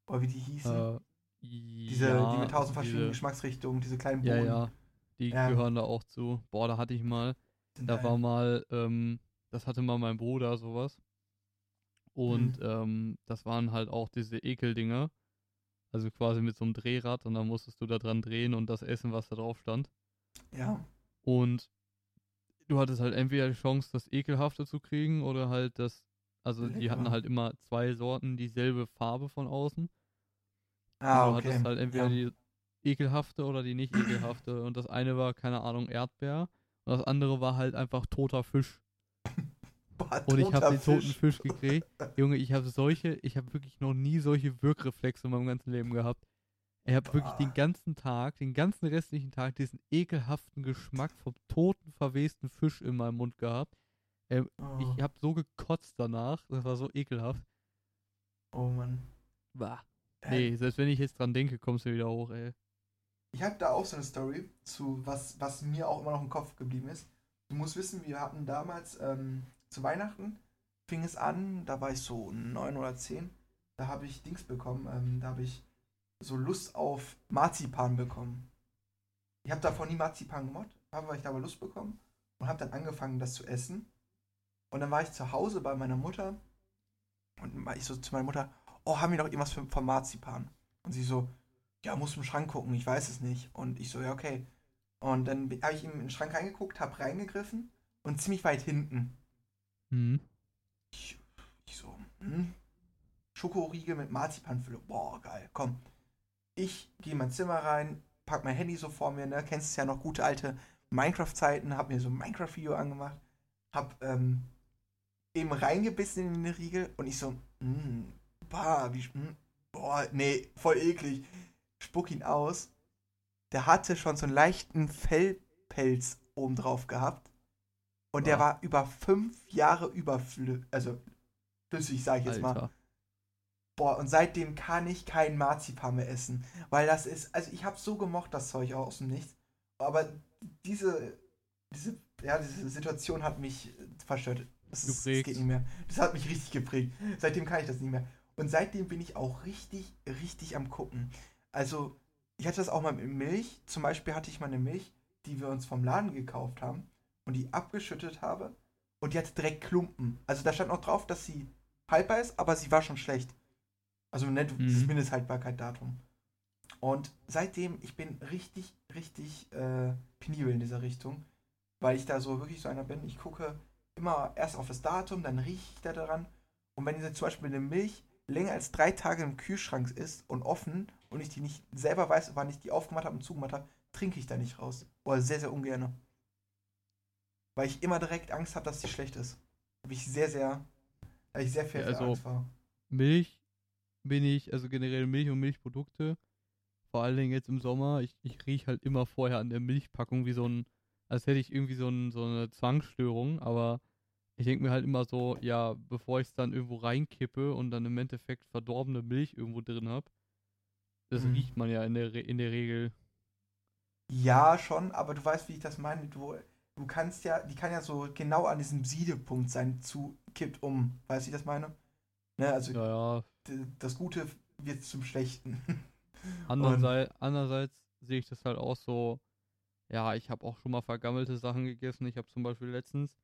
Oder wie die hießen? äh, diese, ja, die mit tausend verschiedenen diese, Geschmacksrichtungen, diese kleinen Ja, Bohnen. ja. Die Ja. gehören da auch zu. Boah, da hatte ich mal, sind da geil. war mal, ähm, das hatte mal mein Bruder sowas. Und Mhm. ähm, das waren halt auch diese Ekeldinger. Also quasi mit so einem Drehrad und dann musstest du da dran drehen und das essen, was da drauf stand. Ja, Und du hattest halt entweder die Chance, das Ekelhafte zu kriegen oder halt das, also die hatten Lecker. halt immer zwei Sorten, dieselbe Farbe von außen. ah, und du okay. hattest halt entweder ja. die ekelhafte oder die nicht ekelhafte. [clears throat] Und das eine war, keine Ahnung, Erdbeer. Und das andere war halt einfach toter Fisch. [laughs] Boah, Und ich habe den toten Fisch gekriegt. [laughs] Junge, ich habe solche, ich habe wirklich noch nie solche Wirkreflexe in meinem ganzen Leben gehabt. Ich habe wirklich den Boah. ganzen Tag, den ganzen restlichen Tag diesen ekelhaften Geschmack vom toten, verwesten Fisch in meinem Mund gehabt. Oh, Ich habe so gekotzt danach, das war so ekelhaft. oh Mann. Bah. Äh, Nee, selbst wenn ich jetzt dran denke, kommst du wieder hoch, ey. Ich habe da auch so eine Story zu, was, was mir auch immer noch im Kopf geblieben ist. Du musst wissen, wir hatten damals ähm, zu Weihnachten, fing es an, da war ich so neun oder zehn, da habe ich Dings bekommen, ähm, da habe ich so Lust auf Marzipan bekommen. Ich habe davor nie Marzipan gemacht, habe ich da aber Lust bekommen und habe dann angefangen, das zu essen. Und dann war ich zu Hause bei meiner Mutter und ich so zu meiner Mutter, oh, haben wir noch irgendwas von Marzipan? Und sie so, ja, muss im Schrank gucken, ich weiß es nicht. Und ich so, ja, okay. Und dann habe ich in den Schrank reingeguckt, habe reingegriffen und ziemlich weit hinten. Hm. ich, ich so, hm? Schokoriegel mit Marzipanfüllung. Boah, geil. Komm. Ich gehe in mein Zimmer rein, pack mein Handy so vor mir, ne? Kennst es ja noch gute alte Minecraft-Zeiten, hab mir so ein Minecraft-Video angemacht, hab ähm, eben reingebissen in den Riegel und ich so, mh, bah, wie, mh, boah, nee, voll eklig. Spuck ihn aus. Der hatte schon so einen leichten Fellpelz oben drauf gehabt. Und der Boah. war über fünf Jahre überflüssig, also flüssig, sag ich jetzt mal. Boah, und seitdem kann ich keinen Marzipan mehr essen. Weil das ist, also ich habe so gemocht, das Zeug aus dem Nichts. Aber diese, diese, ja, diese Situation hat mich äh, verstört. Das, ist, das geht nicht mehr. Das hat mich richtig geprägt. Seitdem kann ich das nicht mehr. Und seitdem bin ich auch richtig, richtig am gucken. Also, ich hatte das auch mal mit Milch. Zum Beispiel hatte ich mal eine Milch, die wir uns vom Laden gekauft haben und die abgeschüttet habe. Und die hatte direkt Klumpen. Also da stand noch drauf, dass sie haltbar ist, aber sie war schon schlecht. Also nicht Mhm. dieses Mindesthaltbarkeit-Datum. Und seitdem, ich bin richtig, richtig äh, penibel in dieser Richtung, weil ich da so wirklich so einer bin. Ich gucke immer erst auf das Datum, dann rieche ich da daran. Und wenn jetzt zum Beispiel eine Milch länger als drei Tage im Kühlschrank ist und offen und ich die nicht selber weiß, wann ich die aufgemacht habe und zugemacht habe, trinke ich da nicht raus. Oder sehr, sehr ungern. Weil ich immer direkt Angst habe, dass die schlecht ist. Habe ich sehr, sehr, da ich sehr viel Ja, also- Angst vor. Milch bin ich, also generell Milch und Milchprodukte, vor allen Dingen jetzt im Sommer, ich, ich rieche halt immer vorher an der Milchpackung wie so ein, als hätte ich irgendwie so, ein, so eine Zwangsstörung, aber ich denke mir halt immer so, ja, bevor ich es dann irgendwo reinkippe und dann im Endeffekt verdorbene Milch irgendwo drin habe, das Mhm. riecht man ja in der, Re in der Regel. Ja, schon, aber du weißt, wie ich das meine. Du, du kannst ja, die kann ja so genau an diesem Siedepunkt sein, zu kippt um. Weißt du, wie ich das meine? Ne, also Ja, ja. Das Gute wird zum Schlechten. [laughs] Andererseits, andererseits sehe ich das halt auch so, ja, ich habe auch schon mal vergammelte Sachen gegessen. Ich habe zum Beispiel letztens,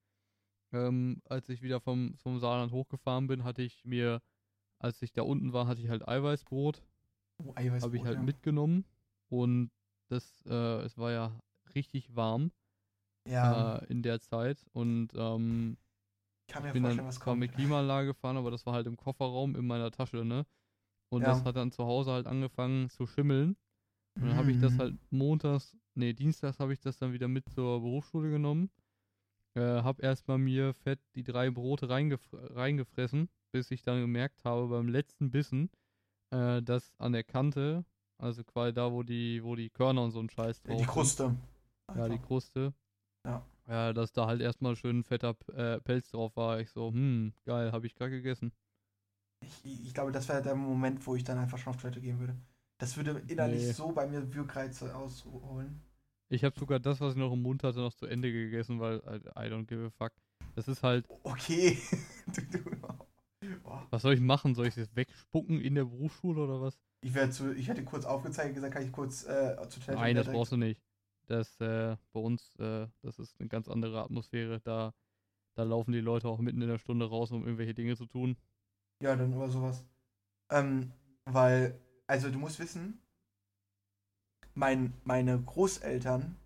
ähm, als ich wieder vom, vom Saarland hochgefahren bin, hatte ich mir, als ich da unten war, hatte ich halt Eiweißbrot, Oh, Eiweißbrot, habe ich halt ja. mitgenommen und das, äh, es war ja richtig warm Ja, äh, in der Zeit und ähm, kann mir ich bin vorstellen, dann was kommt. mit Klimaanlage gefahren, aber das war halt im Kofferraum in meiner Tasche, ne? Und Ja. das hat dann zu Hause halt angefangen zu schimmeln. Und dann habe ich das Mhm. halt montags, nee, dienstags habe ich das dann wieder mit zur Berufsschule genommen. Äh, hab erstmal mir fett die drei Brote reingef reingefressen, bis ich dann gemerkt habe beim letzten Bissen, äh, dass an der Kante, also quasi da, wo die, wo die Körner und so ein Scheiß drauf Die sind, Kruste. ja, die. Kruste. Ja. Ja, dass da halt erstmal schön fetter äh, Pelz drauf war. Ich so, hm, geil, habe ich gerade gegessen. Ich, ich glaube, das wäre der Moment, wo ich dann einfach schon auf Toilette gehen würde. Das würde innerlich Nee. so bei mir Wirkreize ausholen. Ich habe sogar das, was ich noch im Mund hatte, noch zu Ende gegessen, weil äh, I don't give a fuck. Das ist halt, Okay. [laughs] du, du. Boah. was soll ich machen? Soll ich das wegspucken in der Berufsschule oder was? Ich, zu, ich hätte kurz aufgezeigt und gesagt, kann ich kurz äh, zur Toilette Nein, das brauchst du nicht. Das, äh, bei uns, äh, das ist eine ganz andere Atmosphäre. Da, da laufen die Leute auch mitten in der Stunde raus, um irgendwelche Dinge zu tun. Ja, dann oder sowas. Ähm, weil, also du musst wissen, mein, meine Großeltern,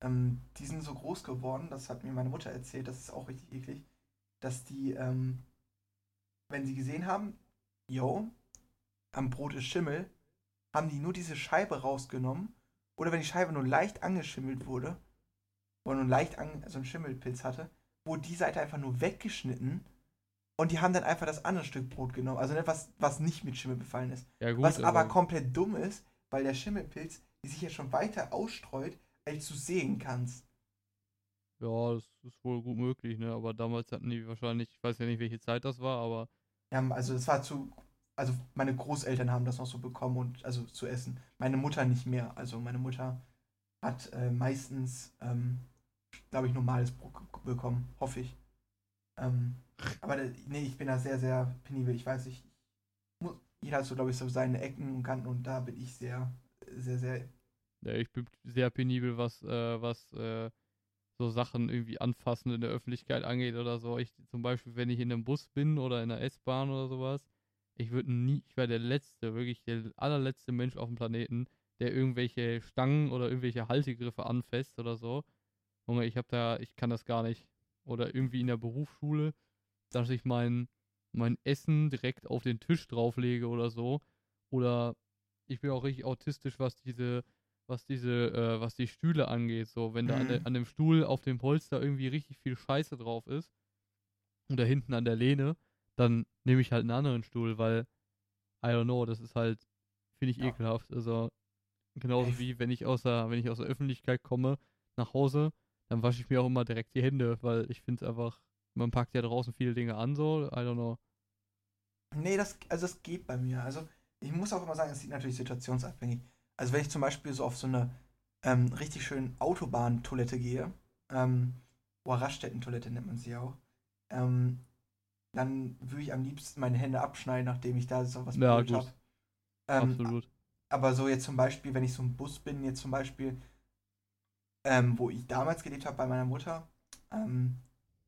ähm, die sind so groß geworden, das hat mir meine Mutter erzählt, das ist auch richtig eklig, dass die, ähm, wenn sie gesehen haben, yo, am Brot ist Schimmel, haben die nur diese Scheibe rausgenommen oder wenn die Scheibe nur leicht angeschimmelt wurde oder nur leicht an, so einen Schimmelpilz hatte, wurde die Seite einfach nur weggeschnitten und die haben dann einfach das andere Stück Brot genommen. Also etwas, was nicht mit Schimmel befallen ist. Ja, gut. was aber komplett dumm ist, weil der Schimmelpilz die sich ja schon weiter ausstreut, als du sehen kannst. Ja, das ist wohl gut möglich, ne? Aber damals hatten die wahrscheinlich, ich weiß ja nicht, welche Zeit das war, aber Ja, also es war zu. Also meine Großeltern haben das noch so bekommen und also zu essen. Meine Mutter nicht mehr. Also meine Mutter hat äh, meistens, ähm, glaube ich, normales Brot bekommen. Hoffe ich. Ähm, aber nee, ich bin da sehr, sehr penibel. Ich weiß nicht. Jeder hat so, glaube ich, so seine Ecken und Kanten und da bin ich sehr, sehr, sehr. Ja, ich bin sehr penibel, was, äh, was äh, so Sachen irgendwie anfassen in der Öffentlichkeit angeht oder so. Ich zum Beispiel, wenn ich in einem Bus bin oder in einer S-Bahn oder sowas, ich würde nie, ich wäre der letzte, wirklich der allerletzte Mensch auf dem Planeten, der irgendwelche Stangen oder irgendwelche Haltegriffe anfasst oder so. Junge, ich habe da, ich kann das gar nicht. Oder irgendwie in der Berufsschule, dass ich mein, mein Essen direkt auf den Tisch drauflege oder so. Oder ich bin auch richtig autistisch, was diese, was diese, äh, was die Stühle angeht. So, wenn da an, de, Mhm. an dem Stuhl auf dem Polster irgendwie richtig viel Scheiße drauf ist oder hinten an der Lehne, dann nehme ich halt einen anderen Stuhl, weil I don't know, das ist halt, finde ich Ja. ekelhaft. Also genauso wie wenn ich aus der, wenn ich aus der Öffentlichkeit komme nach Hause, dann wasche ich mir auch immer direkt die Hände, weil ich finde es einfach, man packt ja draußen viele Dinge an, so, I don't know. Nee, das, also das geht bei mir. Also ich muss auch immer sagen, es sieht natürlich situationsabhängig. Also wenn ich zum Beispiel so auf so eine ähm, richtig schöne Autobahntoilette gehe, ähm, oder Raststätten-Toilette nennt man sie auch, ähm, dann würde ich am liebsten meine Hände abschneiden, nachdem ich da so was Ja, berührt habe. Ähm, Absolut. aber so jetzt zum Beispiel, wenn ich so im Bus bin, jetzt zum Beispiel, ähm, wo ich damals gelebt habe bei meiner Mutter, ähm,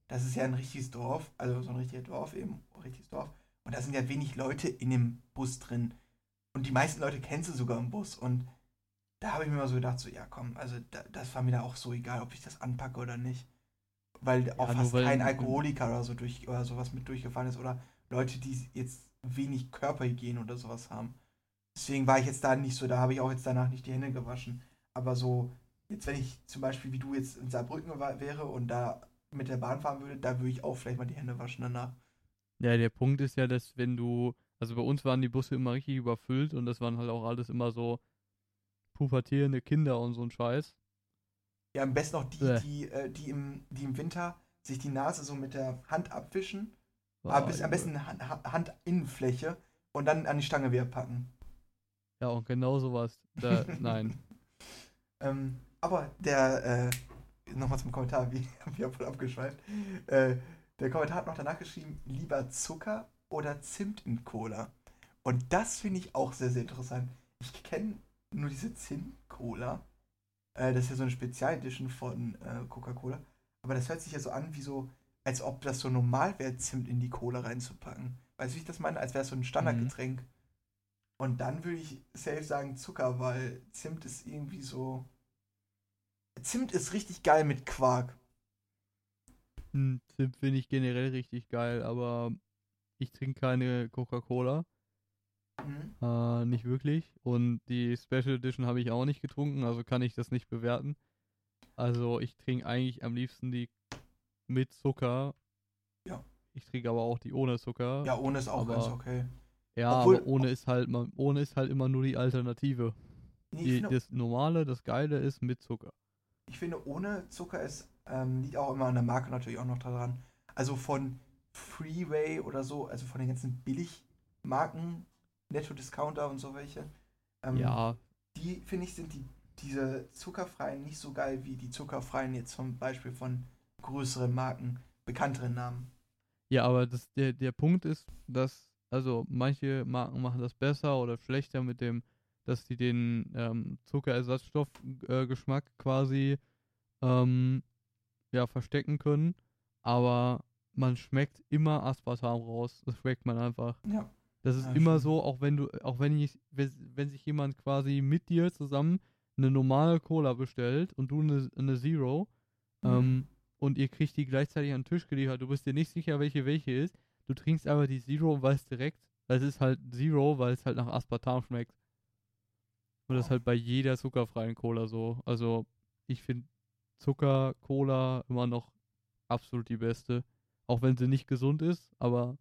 das ist ja ein richtiges Dorf, also so ein richtiges Dorf eben, ein richtiges Dorf. Und da sind ja wenig Leute in dem Bus drin. Und die meisten Leute kennst du sogar im Bus. Und da habe ich mir mal so gedacht, so, ja komm, also da, das war mir da auch so egal, ob ich das anpacke oder nicht. Weil auch fast weil- kein Alkoholiker oder so durch oder sowas mit durchgefahren ist oder Leute, die jetzt wenig Körperhygiene oder sowas haben. Deswegen war ich jetzt da nicht so, da habe ich auch jetzt danach nicht die Hände gewaschen. Aber so, jetzt wenn ich zum Beispiel wie du jetzt in Saarbrücken wäre und da mit der Bahn fahren würde, da würde ich auch vielleicht mal die Hände waschen danach. Ja, der Punkt ist ja, dass wenn du, also bei uns waren die Busse immer richtig überfüllt und das waren halt auch alles immer so pubertierende Kinder und so ein Scheiß. Ja, am besten auch die, Bäh. die, äh, die, im, die im Winter sich die Nase so mit der Hand abwischen. Boah, aber bis, am besten Hand, Ha- Handinnenfläche und dann an die Stange wieder packen. Ja, und genau sowas. Da, [laughs] nein. Ähm, aber der, äh, nochmal zum Kommentar, [laughs] wie, wie voll abgeschweift. Äh, der Kommentar hat noch danach geschrieben, lieber Zucker oder Zimt in Cola. Und das finde ich auch sehr, sehr interessant. Ich kenne nur diese Zimt-Cola. Äh, das ist ja so eine Spezialedition von äh, Coca-Cola. Aber das hört sich ja so an, wie so, als ob das so normal wäre, Zimt in die Cola reinzupacken. Weißt du, wie ich das meine? Als wäre es so ein Standardgetränk. Und dann würde ich safe sagen Zucker, weil Zimt ist irgendwie so. Zimt ist richtig geil mit Quark. Hm, Zimt finde ich generell richtig geil, aber ich trinke keine Coca-Cola. Mhm. Äh, nicht wirklich. Und die Special Edition habe ich auch nicht getrunken, also kann ich das nicht bewerten. Also ich trinke eigentlich am liebsten die mit Zucker. Ja. Ich trinke aber auch die ohne Zucker. Ja, ohne ist auch Aber- ganz okay. Ja, Obwohl- aber ohne ist halt ohne ist halt immer nur die Alternative. Nee, Die, finde, das normale, das geile ist mit Zucker. ich finde, ohne Zucker ist, ähm, liegt auch immer an der Marke natürlich auch noch daran. Also von Freeway oder so, also von den ganzen Billigmarken, Netto Discounter und so welche. Ähm, Ja, Die, finde ich, sind die, diese zuckerfreien nicht so geil wie die zuckerfreien jetzt zum Beispiel von größeren Marken, bekannteren Namen. ja, aber das, der, der Punkt ist, dass, also manche Marken machen das besser oder schlechter mit dem, dass die den ähm, Zuckerersatzstoffgeschmack äh, quasi ähm, ja, verstecken können. Aber man schmeckt immer Aspartam raus. Das schmeckt man einfach. Ja. Das ist Ja, immer stimmt. so, auch wenn du, auch wenn ich, wenn sich jemand quasi mit dir zusammen eine normale Cola bestellt und du eine, eine Zero, Mhm. ähm, und ihr kriegt die gleichzeitig an den Tisch geliefert, du bist dir nicht sicher, welche welche ist, du trinkst einfach die Zero und weißt direkt, das ist halt Zero, weil es halt nach Aspartam schmeckt. Und das ist halt bei jeder zuckerfreien Cola so. Also ich finde Zucker-Cola immer noch absolut die beste. Auch wenn sie nicht gesund ist, aber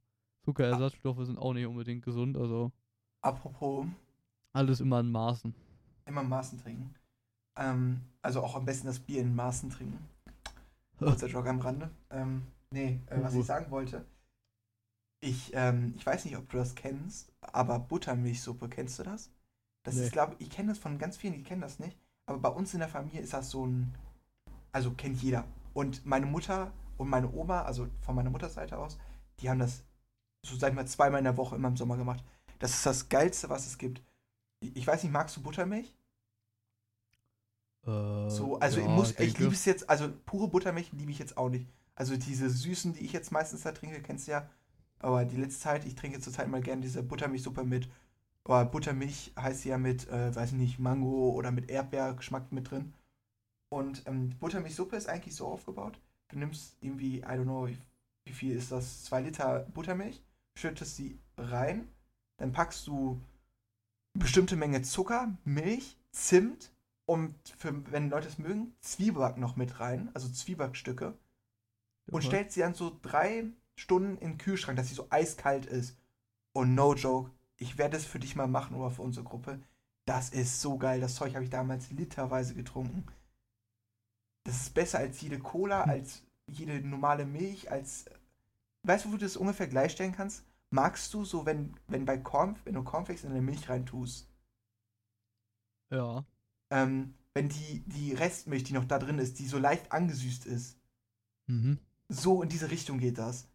Zuckerersatzstoffe sind auch nicht unbedingt gesund, also Apropos alles immer in Maßen. immer in Maßen trinken. Ähm, also auch am besten das Bier in Maßen trinken. Kurzer Jog am Rande. Ähm, nee, äh, was ich sagen wollte. Ich, ähm, ich weiß nicht, ob du das kennst, aber Buttermilchsuppe, kennst du das? Das Nee. ist, glaube ich, kenne das von ganz vielen, die kennen das nicht. Aber bei uns in der Familie ist das so ein, also kennt jeder. Und meine Mutter und meine Oma, also von meiner Mutterseite aus, die haben das so sag ich mal zweimal in der Woche immer im Sommer gemacht. Das ist das Geilste, was es gibt. Ich weiß nicht, magst du Buttermilch? So, also ich muss, ich liebe es jetzt, also pure Buttermilch liebe ich jetzt auch nicht. Also diese süßen, die ich jetzt meistens da trinke, kennst du ja. Aber die letzte Zeit, ich trinke zurzeit mal gerne diese Buttermilchsuppe mit, aber Buttermilch heißt ja mit, äh, weiß ich nicht, Mango oder mit Erdbeergeschmack mit drin. Und ähm, Buttermilchsuppe ist eigentlich so aufgebaut, du nimmst irgendwie, I don't know, wie viel ist das? Zwei Liter Buttermilch, schüttest sie rein, dann packst du eine bestimmte Menge Zucker, Milch, Zimt und für, wenn Leute es mögen, Zwieback noch mit rein, also Zwiebackstücke. Und stellst sie dann so drei Stunden in den Kühlschrank, dass sie so eiskalt ist. Und no joke, ich werde es für dich mal machen oder für unsere Gruppe. Das ist so geil. Das Zeug habe ich damals literweise getrunken. Das ist besser als jede Cola, als jede normale Milch, als. Weißt du, wo du das ungefähr gleichstellen kannst? Magst du so, wenn, wenn bei Corn, wenn du Cornflakes in deine Milch reintust, Ja. ähm, wenn die, die Restmilch, die noch da drin ist, die so leicht angesüßt ist, Mhm. so in diese Richtung geht das.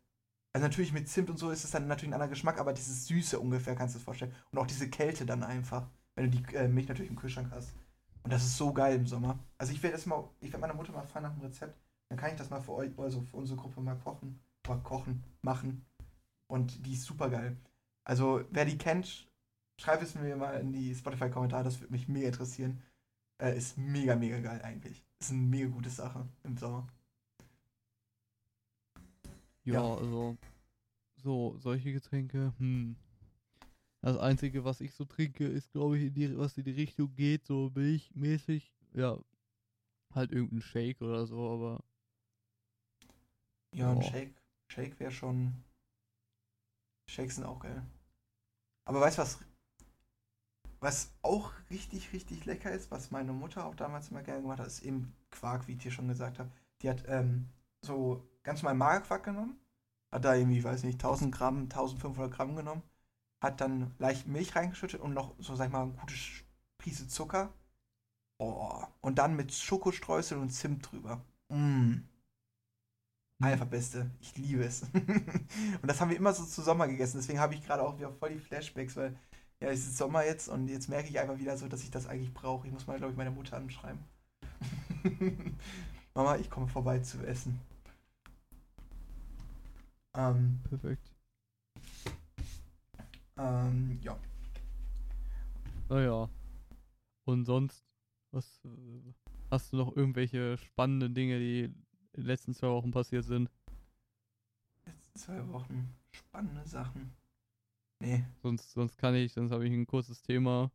Also natürlich mit Zimt und so ist es dann natürlich ein anderer Geschmack, aber dieses Süße ungefähr kannst du es vorstellen. Und auch diese Kälte dann einfach, wenn du die äh, Milch natürlich im Kühlschrank hast. Und das ist so geil im Sommer. Also ich werde mal, ich werde meiner Mutter mal fragen nach dem Rezept. Dann kann ich das mal für euch, also für unsere Gruppe mal kochen, oder kochen, machen. Und die ist super geil. Also wer die kennt, schreibt es mir mal in die Spotify-Kommentare, das würde mich mega interessieren. Äh, ist mega, mega geil eigentlich. Ist eine mega gute Sache im Sommer. Ja, Ja. also so solche Getränke, hm. Das einzige, was ich so trinke, ist, glaube ich, in die, was in die Richtung geht, so milchmäßig. Ja, halt irgendein Shake oder so, aber Ja, ein Boah. Shake. Shake wäre schon. Shakes sind auch geil. Aber weißt du was? Was auch richtig, richtig lecker ist, was meine Mutter auch damals immer gerne gemacht hat, ist eben Quark, wie ich dir schon gesagt habe. Die hat ähm, so ganz normal Magerquark genommen, hat da irgendwie, weiß nicht, 1000 Gramm, 1500 Gramm genommen, hat dann leicht Milch reingeschüttet und noch so, sag ich mal, eine gute Prise Zucker. Oh, und dann mit Schokostreusel und Zimt drüber. Mm. Einfach Beste. Ich liebe es. [laughs] und das haben wir immer so zu Sommer gegessen. Deswegen habe ich gerade auch wieder voll die Flashbacks, weil ja, es ist Sommer jetzt und jetzt merke ich einfach wieder so, dass ich das eigentlich brauche. Ich muss mal, glaube ich, meine Mutter anschreiben. [laughs] Mama, ich komme vorbei zu essen. Ähm, perfekt. ähm, ja. Naja. Und sonst, was äh, hast du noch irgendwelche spannenden Dinge, die in den letzten zwei Wochen passiert sind? Jetzt zwei Wochen. Spannende Sachen. Nee. Sonst, sonst kann ich, sonst habe ich ein kurzes Thema.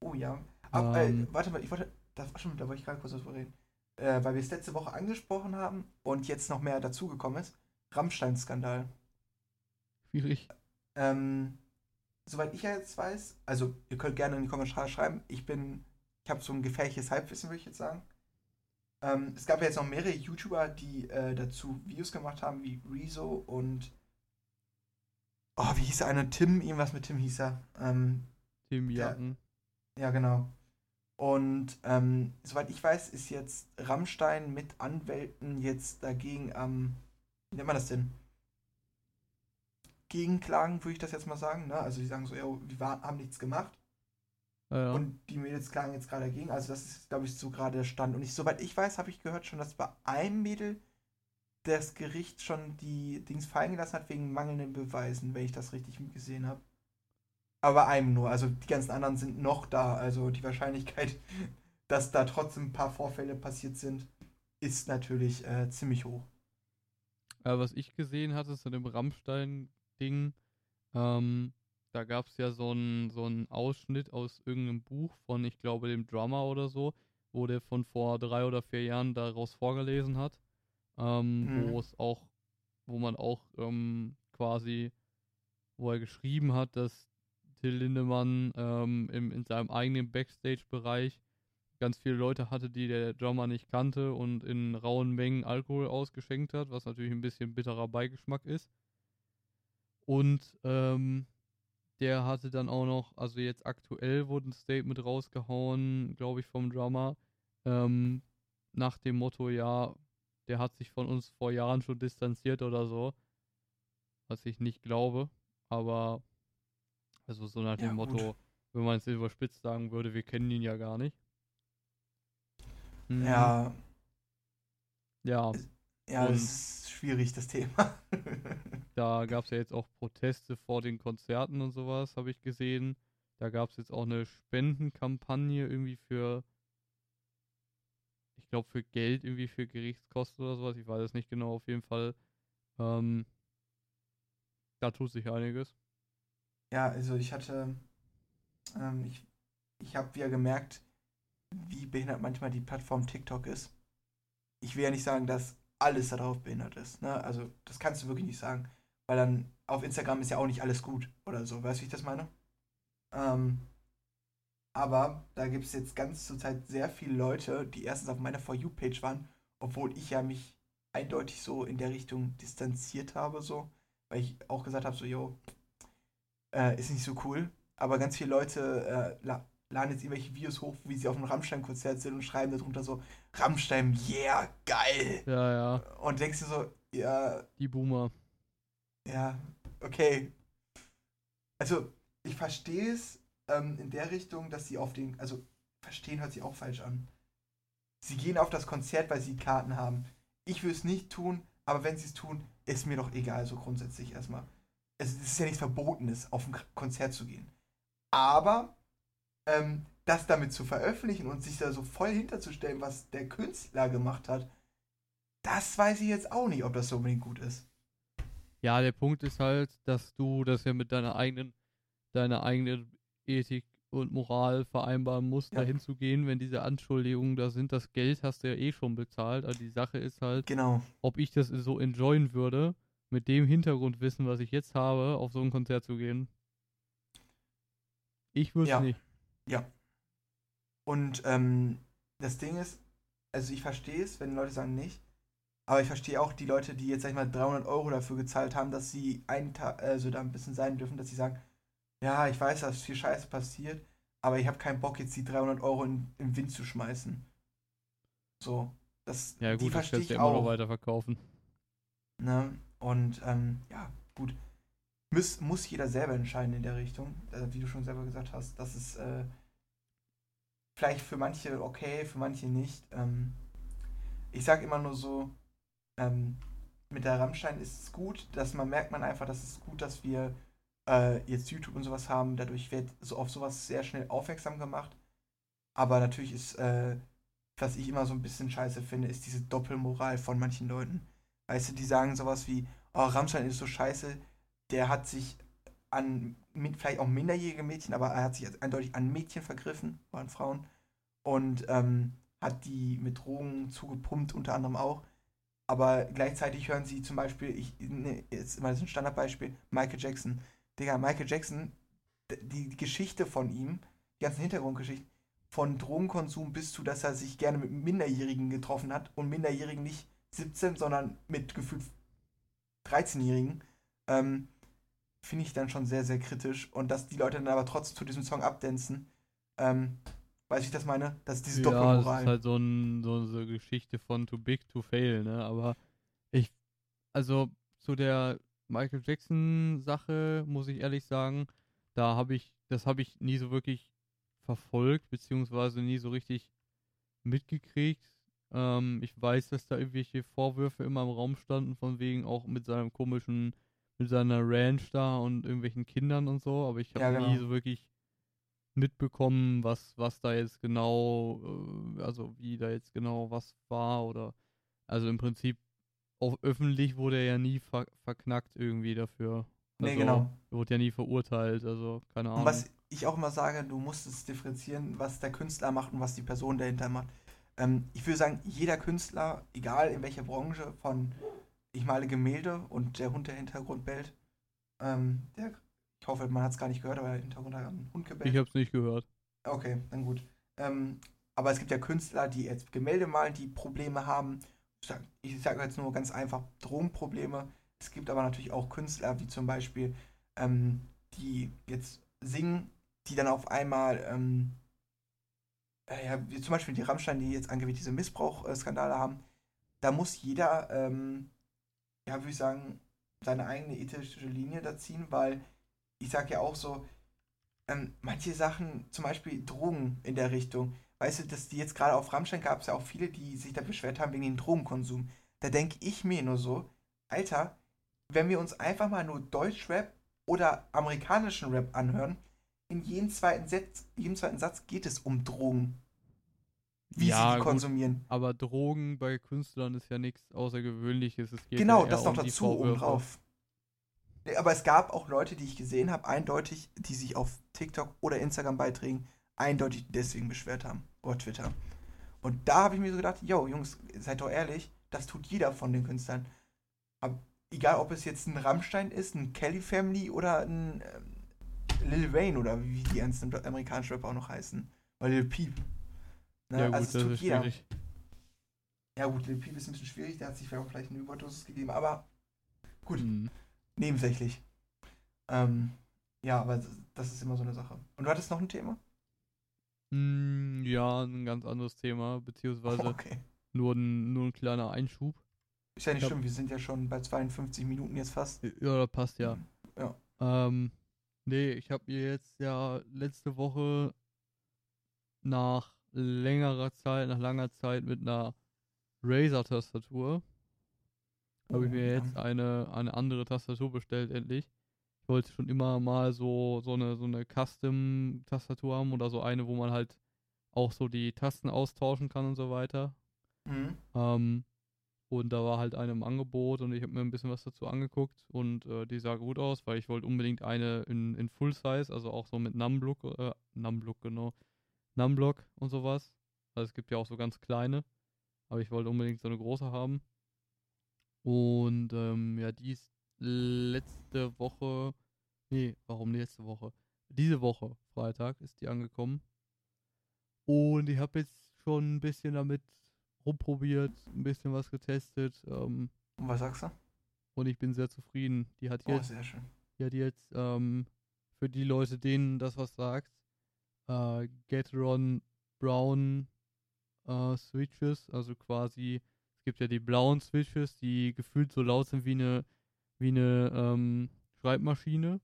Oh ja. Aber, Ähm. äh, warte mal, ich wollte. Da, ach schon, da wollte ich gerade kurz was reden. Äh, weil wir es letzte Woche angesprochen haben und jetzt noch mehr dazugekommen ist. Rammstein-Skandal. Schwierig. Ähm, soweit ich ja jetzt weiß, also ihr könnt gerne in die Kommentare schreiben, ich bin, ich habe so ein gefährliches Halbwissen, würde ich jetzt sagen. Ähm, es gab ja jetzt noch mehrere YouTuber, die äh, dazu Videos gemacht haben, wie Rezo und oh, wie hieß der eine? Tim, irgendwas mit Tim hieß er. Ähm, Tim Ja. Jacken. ja, genau. Und ähm, soweit ich weiß, ist jetzt Rammstein mit Anwälten jetzt dagegen am, wie nennt man das denn? Gegenklagen, würde ich das jetzt mal sagen. Ne? Also die sagen so, ja, wir haben nichts gemacht. Ja. Und die Mädels klagen jetzt gerade dagegen. Also das ist, glaube ich, so gerade der Stand. Und ich, soweit ich weiß, habe ich gehört schon, dass bei einem Mädel das Gericht schon die Dings fallen gelassen hat wegen mangelnden Beweisen, wenn ich das richtig gesehen habe. Aber bei einem nur. Also die ganzen anderen sind noch da. Also die Wahrscheinlichkeit, [laughs] dass da trotzdem ein paar Vorfälle passiert sind, ist natürlich äh, ziemlich hoch. Ja, was ich gesehen hatte zu dem Rammstein-Ding, ähm, da gab es ja so einen so einen Ausschnitt aus irgendeinem Buch von, ich glaube, dem Drummer oder so, wo der von vor drei oder vier Jahren daraus vorgelesen hat, ähm, Mhm. wo es auch, wo man auch ähm, quasi, wo er geschrieben hat, dass Till Lindemann ähm, im, in seinem eigenen Backstage-Bereich ganz viele Leute hatte, die der Drummer nicht kannte und in rauen Mengen Alkohol ausgeschenkt hat, was natürlich ein bisschen bitterer Beigeschmack ist. Und ähm, der hatte dann auch noch, also jetzt aktuell wurde ein Statement rausgehauen, glaube ich, vom Drummer, ähm, nach dem Motto, ja, der hat sich von uns vor Jahren schon distanziert oder so. Was ich nicht glaube, aber also so nach Ja, dem gut. Motto, wenn man es überspitzt sagen würde, wir kennen ihn ja gar nicht. Mhm. Ja, Ja, ja, das ist schwierig, das Thema. [laughs] da gab es ja jetzt auch Proteste vor den Konzerten und sowas, habe ich gesehen. Da gab es jetzt auch eine Spendenkampagne irgendwie für, ich glaube, für Geld irgendwie für Gerichtskosten oder sowas. Ich weiß es nicht genau. Auf jeden Fall Ähm, da tut sich einiges. Ja, also ich hatte, ähm, ich, ich habe wieder gemerkt, wie behindert manchmal die Plattform TikTok ist. Ich will ja nicht sagen, dass alles darauf behindert ist. Ne? Also das kannst du wirklich nicht sagen. Weil dann auf Instagram ist ja auch nicht alles gut oder so. Weißt du, wie ich das meine? Ähm, aber da gibt es jetzt ganz zur Zeit sehr viele Leute, die erstens auf meiner For You-Page waren, obwohl ich ja mich eindeutig so in der Richtung distanziert habe, so. Weil ich auch gesagt habe, so, yo, äh, ist nicht so cool. Aber ganz viele Leute äh, laden jetzt irgendwelche Videos hoch, wie sie auf einem Rammstein-Konzert sind und schreiben darunter so, Rammstein, yeah, geil. Ja, ja. Und denkst du so, ja. Die Boomer. Ja, okay. Also, ich verstehe es ähm, in der Richtung, dass sie auf den, also, verstehen hört sich auch falsch an. Sie gehen auf das Konzert, weil sie Karten haben. Ich würde es nicht tun, aber wenn sie es tun, ist mir doch egal, so grundsätzlich erstmal. Es ist ja nichts Verbotenes, auf ein Konzert zu gehen. Aber ähm, das damit zu veröffentlichen und sich da so voll hinterzustellen, was der Künstler gemacht hat, das weiß ich jetzt auch nicht, ob das so unbedingt gut ist. Ja, der Punkt ist halt, dass du das ja mit deiner eigenen, deiner eigenen Ethik und Moral vereinbaren musst, ja. dahin zu gehen, wenn diese Anschuldigungen da sind. Das Geld hast du ja eh schon bezahlt. Also die Sache ist halt, genau. ob ich das so enjoyen würde, mit dem Hintergrundwissen, was ich jetzt habe, auf so ein Konzert zu gehen. Ich würde es ja. nicht. Ja. Und ähm, das Ding ist, also ich verstehe es, wenn Leute sagen nicht, aber ich verstehe auch die Leute, die jetzt, sag ich mal, 300 Euro dafür gezahlt haben, dass sie einen Tag, also da ein bisschen sein dürfen, dass sie sagen, ja, ich weiß, dass viel Scheiße passiert, aber ich habe keinen Bock, jetzt die 300 Euro in, im Wind zu schmeißen. So, das, ja, gut, die verstehe ich ja auch. immer noch weiterverkaufen. Ne? Und, ähm, ja, gut. Muss, muss jeder selber entscheiden in der Richtung, äh, wie du schon selber gesagt hast, dass es äh, vielleicht für manche okay, für manche nicht. Ähm, ich sage immer nur so, ähm, mit der Rammstein ist es gut, dass man merkt man einfach, dass es gut, dass wir äh, jetzt YouTube und sowas haben. Dadurch wird so auf sowas sehr schnell aufmerksam gemacht. Aber natürlich ist, äh, was ich immer so ein bisschen scheiße finde, ist diese Doppelmoral von manchen Leuten. Weißt du, die sagen sowas wie, oh, Rammstein ist so scheiße, der hat sich an vielleicht auch minderjährige Mädchen, aber er hat sich eindeutig an Mädchen vergriffen, waren Frauen, und ähm, hat die mit Drogen zugepumpt, unter anderem auch. Aber gleichzeitig hören sie zum Beispiel, ich, ne, jetzt mal das ist ein Standardbeispiel, Michael Jackson. Digga, Michael Jackson, die Geschichte von ihm, die ganzen Hintergrundgeschichten, von Drogenkonsum bis zu, dass er sich gerne mit Minderjährigen getroffen hat und Minderjährigen nicht 17, sondern mit gefühlt 13-Jährigen, ähm, finde ich dann schon sehr, sehr kritisch. Und dass die Leute dann aber trotzdem zu diesem Song abdancen, ähm, Weißt du, ich das meine? Das ist diese ja, Doppelmoral. Das ist halt so, ein, so eine Geschichte von too big to fail, ne? Aber ich, also zu der Michael Jackson Sache muss ich ehrlich sagen, da habe ich, das habe ich nie so wirklich verfolgt, beziehungsweise nie so richtig mitgekriegt. Ähm, ich weiß, dass da irgendwelche Vorwürfe immer im Raum standen, von wegen auch mit seinem komischen, mit seiner Ranch da und irgendwelchen Kindern und so, aber ich habe ja, genau. nie so wirklich mitbekommen, was, was da jetzt genau, äh, also wie da jetzt genau was war oder also im Prinzip auch öffentlich wurde er ja nie ver verknackt irgendwie dafür. Also, nee, genau. Wurde ja nie verurteilt, also keine Ahnung. Und was ich auch immer sage, du musst es differenzieren, was der Künstler macht und was die Person dahinter macht. Ähm, ich würde sagen, jeder Künstler, egal in welcher Branche, von ich male Gemälde und der Hund der Hintergrund bellt, ähm, der ich hoffe, man hat es gar nicht gehört, aber im Hintergrund hat ein Hund gebellt. Ich habe es nicht gehört. Okay, dann gut. Ähm, aber es gibt ja Künstler, die jetzt Gemälde malen, die Probleme haben. Ich sage jetzt nur ganz einfach Drogenprobleme. Es gibt aber natürlich auch Künstler, wie zum Beispiel, ähm, die jetzt singen, die dann auf einmal, ähm, äh, ja, wie zum Beispiel die Rammstein, die jetzt angeblich diese Missbrauchskandale haben. Da muss jeder, ähm, ja, würde ich sagen, seine eigene ethische Linie da ziehen, weil ich sag ja auch so, ähm, manche Sachen, zum Beispiel Drogen in der Richtung, weißt du, dass die jetzt gerade auf Rammstein gab es ja auch viele, die sich da beschwert haben wegen dem Drogenkonsum. Da denke ich mir nur so, Alter, wenn wir uns einfach mal nur Deutschrap oder amerikanischen Rap anhören, in jedem zweiten, Satz, jedem zweiten Satz geht es um Drogen. Wie Ja, sie die gut. konsumieren. Aber Drogen bei Künstlern ist ja nichts Außergewöhnliches. Es geht Genau, ja das noch um dazu obendrauf. Aber es gab auch Leute, die ich gesehen habe, eindeutig, die sich auf TikTok oder Instagram-Beiträgen eindeutig deswegen beschwert haben. Oder Twitter. Und da habe ich mir so gedacht, yo, Jungs, seid doch ehrlich, das tut jeder von den Künstlern. Aber egal, ob es jetzt ein Rammstein ist, ein Kelly Family oder ein ähm, Lil Wayne oder wie die ganzen amerikanischen Rapper auch noch heißen. Oder Lil Peep. Ne? Ja, gut, also das ist jeder. schwierig. Ja gut, Lil Peep ist ein bisschen schwierig, der hat sich vielleicht auch vielleicht eine Überdosis gegeben, aber gut, Mhm. nebensächlich. Ähm, ja, aber das- ist immer so eine Sache. Und du hattest noch ein Thema? Mm, Ja, ein ganz anderes Thema, beziehungsweise [laughs] Okay. nur ein, nur ein kleiner Einschub. Ist ja nicht Ja. schlimm, wir sind ja schon bei 52 Minuten jetzt fast. Ja, das passt ja. Ja. Ähm, nee, ich habe mir jetzt ja letzte Woche nach längerer Zeit, nach langer Zeit mit einer Razer-Tastatur, habe ich Oh, mir ja. jetzt eine, eine andere Tastatur bestellt, endlich. Ich wollte schon immer mal so, so eine, so eine Custom-Tastatur haben oder so eine, wo man halt auch so die Tasten austauschen kann und so weiter. Mhm. Ähm, und da war halt eine im Angebot und ich habe mir ein bisschen was dazu angeguckt und äh, die sah gut aus, weil ich wollte unbedingt eine in, in Full Size, also auch so mit Numblock, äh, Numblock, genau, Numblock und sowas. Also es gibt ja auch so ganz kleine, aber ich wollte unbedingt so eine große haben. Und ähm, ja, die ist letzte Woche, nee, warum letzte Woche? Diese Woche, Freitag, ist die angekommen. Und ich habe jetzt schon ein bisschen damit rumprobiert, ein bisschen was getestet ähm, Und was sagst du? und ich bin sehr zufrieden. Die hat Oh, jetzt, sehr schön. die hat jetzt ähm, für die Leute, denen das was sagt, äh, Gateron Brown äh, Switches, also quasi, es gibt ja die blauen Switches, die gefühlt so laut sind wie eine, wie eine ähm, Schreibmaschine.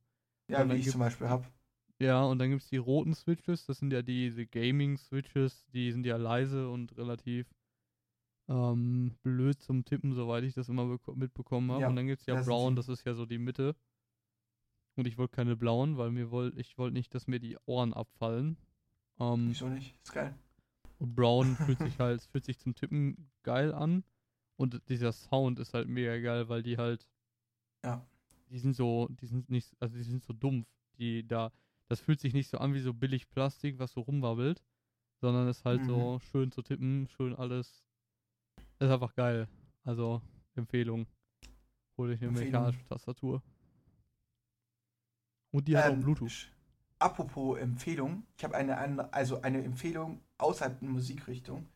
Ja, wie ich zum Beispiel habe. Ja, und dann gibt es die roten Switches, das sind ja diese Gaming-Switches, die sind ja leise und relativ ähm, blöd zum Tippen, soweit ich das immer beko- mitbekommen habe. Ja, und dann gibt es ja Brown, das ist ja so die Mitte. Und ich wollte keine blauen, weil mir wollt, ich wollte nicht, dass mir die Ohren abfallen. Ähm, Wieso nicht? Ist geil. und Brown fühlt sich halt, [laughs] fühlt sich zum Tippen geil an. Und dieser Sound ist halt mega geil, weil die halt. Ja. Die sind so, die sind nicht, also die sind so dumpf. Die da, das fühlt sich nicht so an wie so billig Plastik, was so rumwabbelt. Sondern ist halt Mhm. so schön zu tippen, schön alles. Ist einfach geil. Also, Empfehlung. Hol dich eine Empfehlung. mechanische Tastatur. Und die hat auch Ähm, Bluetooth. Apropos Empfehlung, ich habe eine, andere- also eine Empfehlung außerhalb der Musikrichtung.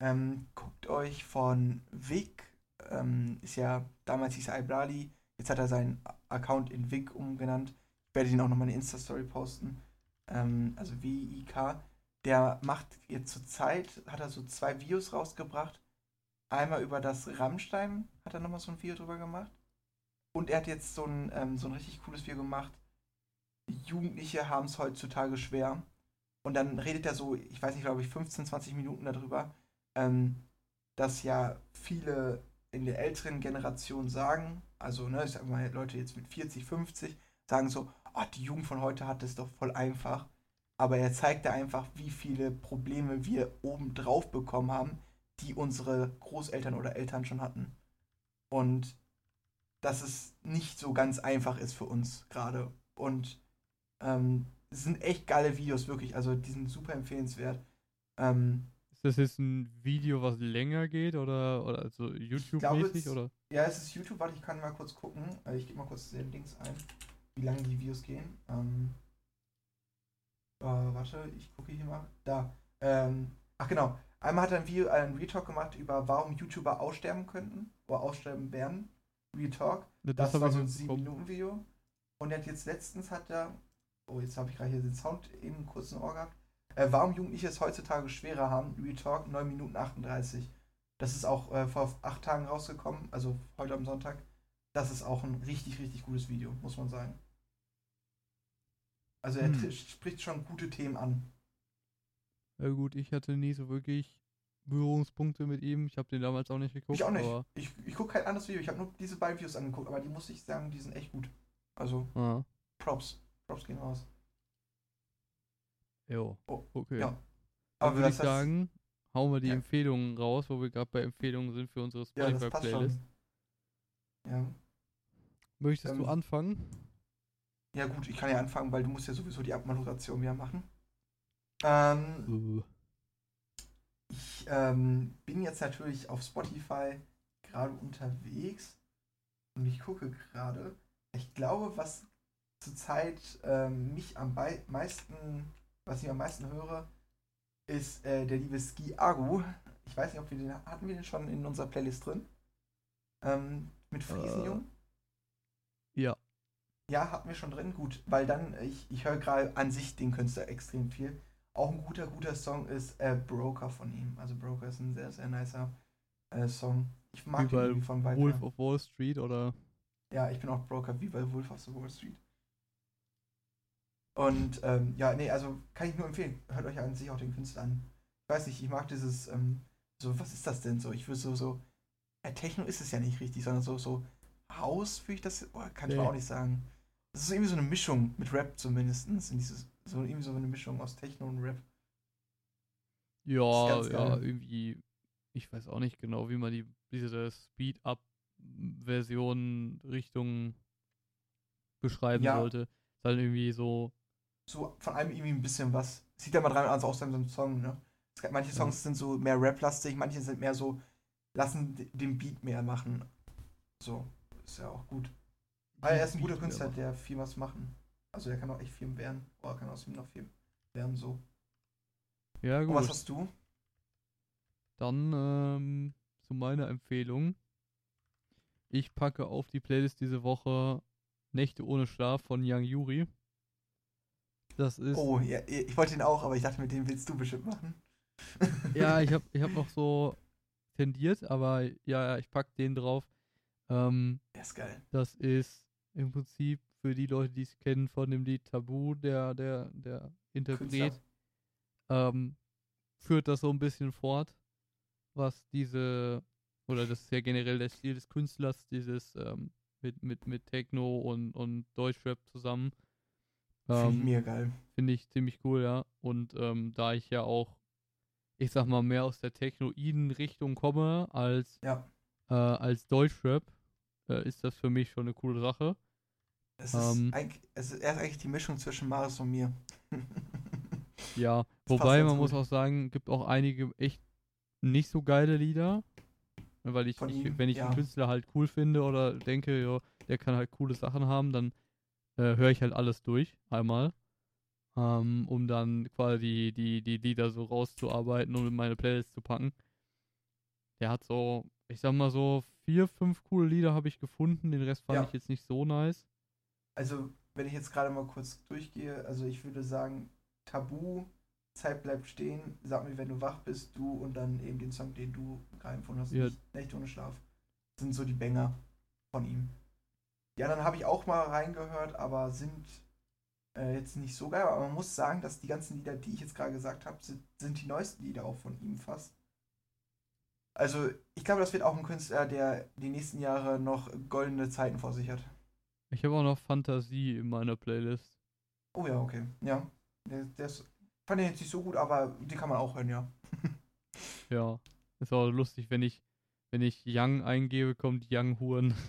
Ähm, guckt euch von Vic, ähm, ist ja, damals hieß er Ibrali, jetzt hat er seinen Account in Vic umgenannt. Ich werde ihn auch nochmal eine Insta-Story posten. Ähm, also W-I-K. Der macht jetzt zur Zeit, hat er so zwei Videos rausgebracht. Einmal über das Rammstein hat er nochmal so ein Video drüber gemacht. Und er hat jetzt so ein, ähm, so ein richtig cooles Video gemacht. Jugendliche haben es heutzutage schwer. Und dann redet er so, ich weiß nicht, glaube ich, 15, 20 Minuten darüber, ähm, dass ja viele in der älteren Generation sagen, also, ne, ich sag mal, Leute jetzt mit 40, 50, sagen so, oh, die Jugend von heute hat es doch voll einfach. Aber er zeigt da einfach, wie viele Probleme wir obendrauf bekommen haben, die unsere Großeltern oder Eltern schon hatten. Und dass es nicht so ganz einfach ist für uns gerade. Und ähm, es sind echt geile Videos, wirklich. Also die sind super empfehlenswert. Ähm, Ist das jetzt ein Video, was länger geht oder, oder also glaube, YouTube-mäßig oder? ja, es ist YouTube. Warte, ich kann mal kurz gucken. Äh, Ich gebe mal kurz den Links ein, wie lange die Videos gehen. Ähm, äh, warte, ich gucke hier mal. Da. Ähm, ach genau. Einmal hat er ein Video, äh, ein Retalk gemacht über, warum YouTuber aussterben könnten oder aussterben werden. Retalk. Das, hab war so ein mitbekommen. 7-Minuten-Video. Und er hat jetzt letztens hat er, oh, jetzt habe ich gerade hier den Sound eben kurz im Ohr gehabt. Äh, warum Jugendliche es heutzutage schwerer haben. Retalk 9 Minuten 38. Das ist auch äh, vor acht Tagen rausgekommen, also heute am Sonntag. Das ist auch ein richtig, richtig gutes Video, muss man sagen. Also er Hm. spricht schon gute Themen an. Ja gut, ich hatte nie so wirklich Berührungspunkte mit ihm. Ich habe den damals auch nicht geguckt. Ich auch nicht. Ich, ich gucke kein anderes Video, ich habe nur diese beiden Videos angeguckt, aber die muss ich sagen, die sind echt gut. Also ah, Props. Props gehen raus. jo, Oh, okay. ja. Aber würde ich sagen, hauen wir die Ja. Empfehlungen raus, wo wir gerade bei Empfehlungen sind für unsere Ja, das passt Spotify-Playlist. schon. Ja. Möchtest du Ähm, anfangen? ja, gut, ich kann ja anfangen, weil du musst ja sowieso die Abmoderation wieder machen. Ähm, Äh, ich ähm, bin jetzt natürlich auf Spotify gerade unterwegs und ich gucke gerade. Ich glaube, was zurzeit ähm, mich am meisten, was ich am meisten höre, ist äh, der liebe Ski Agu. Ich weiß nicht, ob wir den hatten wir den schon in unserer Playlist drin. Ähm, mit Friesenjung. ja. Ja, hatten wir schon drin. Gut, weil dann, ich, ich höre gerade an sich den Künstler extrem viel. Auch ein guter, guter Song ist äh, Broker von ihm. Also Broker ist ein sehr, sehr nicer äh, Song. Ich mag Wie den von weiter. Wolf of Wall Street oder Ja, ich bin auch Broker, wie bei Wolf of the Wall Street. Und ähm, ja, nee, also kann ich nur empfehlen. Hört euch an sich auch den Künstler an. Ich weiß nicht, ich mag dieses, ähm, so, was ist das denn so? Ich würde so, so, ja, Techno ist es ja nicht richtig, sondern so, so Haus, würde ich das, oh, kann ich Nee. mal auch nicht sagen. Das ist irgendwie so eine Mischung mit Rap zumindest. In dieses, so irgendwie so eine Mischung aus Techno und Rap. Ja, ja, irgendwie, ich weiß auch nicht genau, wie man die, diese Speed-Up-Version Richtung beschreiben Ja. sollte. Ist halt irgendwie so, So von allem irgendwie ein bisschen was. Sieht ja mal dran aus so einem Song, ne? Manche Ja. Songs sind so mehr Rap-lastig, manche sind mehr so, lassen den Beat mehr machen. So, ist ja auch gut. Weil er ist ein guter Beat Künstler, der viel was machen. Also er kann auch echt viel werden. Oder kann aus ihm noch viel lernen, so. ja Und was gut. hast du? Dann ähm, zu meiner Empfehlung. Ich packe auf die Playlist diese Woche Nächte ohne Schlaf von Young Yuri. Das ist. Oh, ja, ich wollte den auch, aber ich dachte, mit dem willst du bestimmt machen. [laughs] Ja, ich habe ich hab noch so tendiert, aber ja, ich pack den drauf. Ähm, Der ist geil. das ist im Prinzip für die Leute, die es kennen, von dem Lied Tabu, der, der, der Interpret, ähm, führt das so ein bisschen fort, was diese, oder das ist ja generell der Stil des Künstlers, dieses ähm, mit, mit, mit Techno und, und Deutschrap zusammen. Finde ich Ähm, mega geil. Finde ich ziemlich cool, ja. Und ähm, da ich ja auch, ich sag mal, mehr aus der Technoiden-Richtung komme als, Ja. äh, als Deutschrap, äh, ist das für mich schon eine coole Sache. Es ist, Ähm. eigentlich, es ist, eigentlich die Mischung zwischen Maris und mir. [laughs] Ja, passt wobei man muss gut. auch sagen, gibt auch einige echt nicht so geile Lieder. Weil ich, ich ihm, wenn ich ja. einen Künstler halt cool finde oder denke, jo, der kann halt coole Sachen haben, dann äh, höre ich halt alles durch, einmal. Ähm, um dann quasi die, die Lieder so rauszuarbeiten und in meine Playlist zu packen. Der hat so, ich sag mal so, vier, fünf coole Lieder habe ich gefunden, den Rest fand Ja. ich jetzt nicht so nice. Also, wenn ich jetzt gerade mal kurz durchgehe, also ich würde sagen, Tabu, Zeit bleibt stehen, sag mir, wenn du wach bist, du und dann eben den Song, den du gerade empfunden hast, Ja. nicht, Nächte ohne Schlaf. Sind so die Banger von ihm. Die anderen habe ich auch mal reingehört, aber sind äh, jetzt nicht so geil. Aber man muss sagen, dass die ganzen Lieder, die ich jetzt gerade gesagt habe, sind, sind die neuesten Lieder auch von ihm fast. Also, ich glaube, das wird auch ein Künstler, der die nächsten Jahre noch goldene Zeiten vor sich hat. Ich habe auch noch Fantasie in meiner Playlist. Oh ja, okay. Ja. Der, der ist, fand den jetzt nicht so gut, aber die kann man auch hören, ja. [laughs] Ja, ist auch lustig, wenn ich, wenn ich Young eingebe, kommt Young Huren. [laughs] [laughs]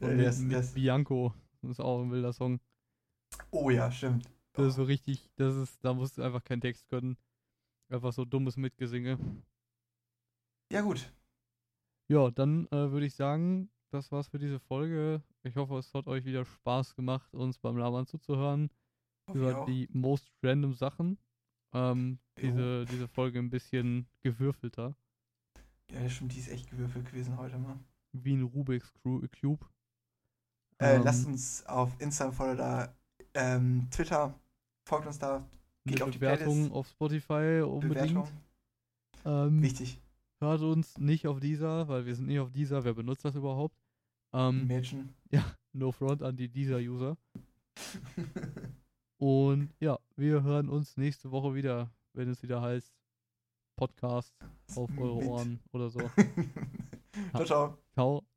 Und der mit, ist, Bianco. Das ist auch ein wilder Song. oh ja, stimmt. Das ist so richtig, das ist, da musst du einfach keinen Text können. Einfach so dummes Mitgesinge. Ja, gut. Ja, dann äh, würde ich sagen, das war's für diese Folge. Ich hoffe, es hat euch wieder Spaß gemacht, uns beim Labern zuzuhören Hoffe über die most random Sachen. Ähm, diese, diese Folge ein bisschen gewürfelter, Ja, stimmt, die ist echt gewürfelt gewesen heute mal. wie ein Rubik's Cube. Äh, Ähm, lasst uns auf Insta follow da, ähm, Twitter, folgt uns da, geht auf die Bewertung auf Spotify unbedingt. Ähm, Wichtig. hört uns nicht auf dieser, weil wir sind nicht auf dieser. Wer benutzt das überhaupt? Ähm, Mädchen. [laughs] no front an die dieser User. [laughs] Und ja, wir hören uns nächste Woche wieder, wenn es wieder heißt Podcast auf [laughs] eure. Ohren oder so. ciao, ciao. Ciao.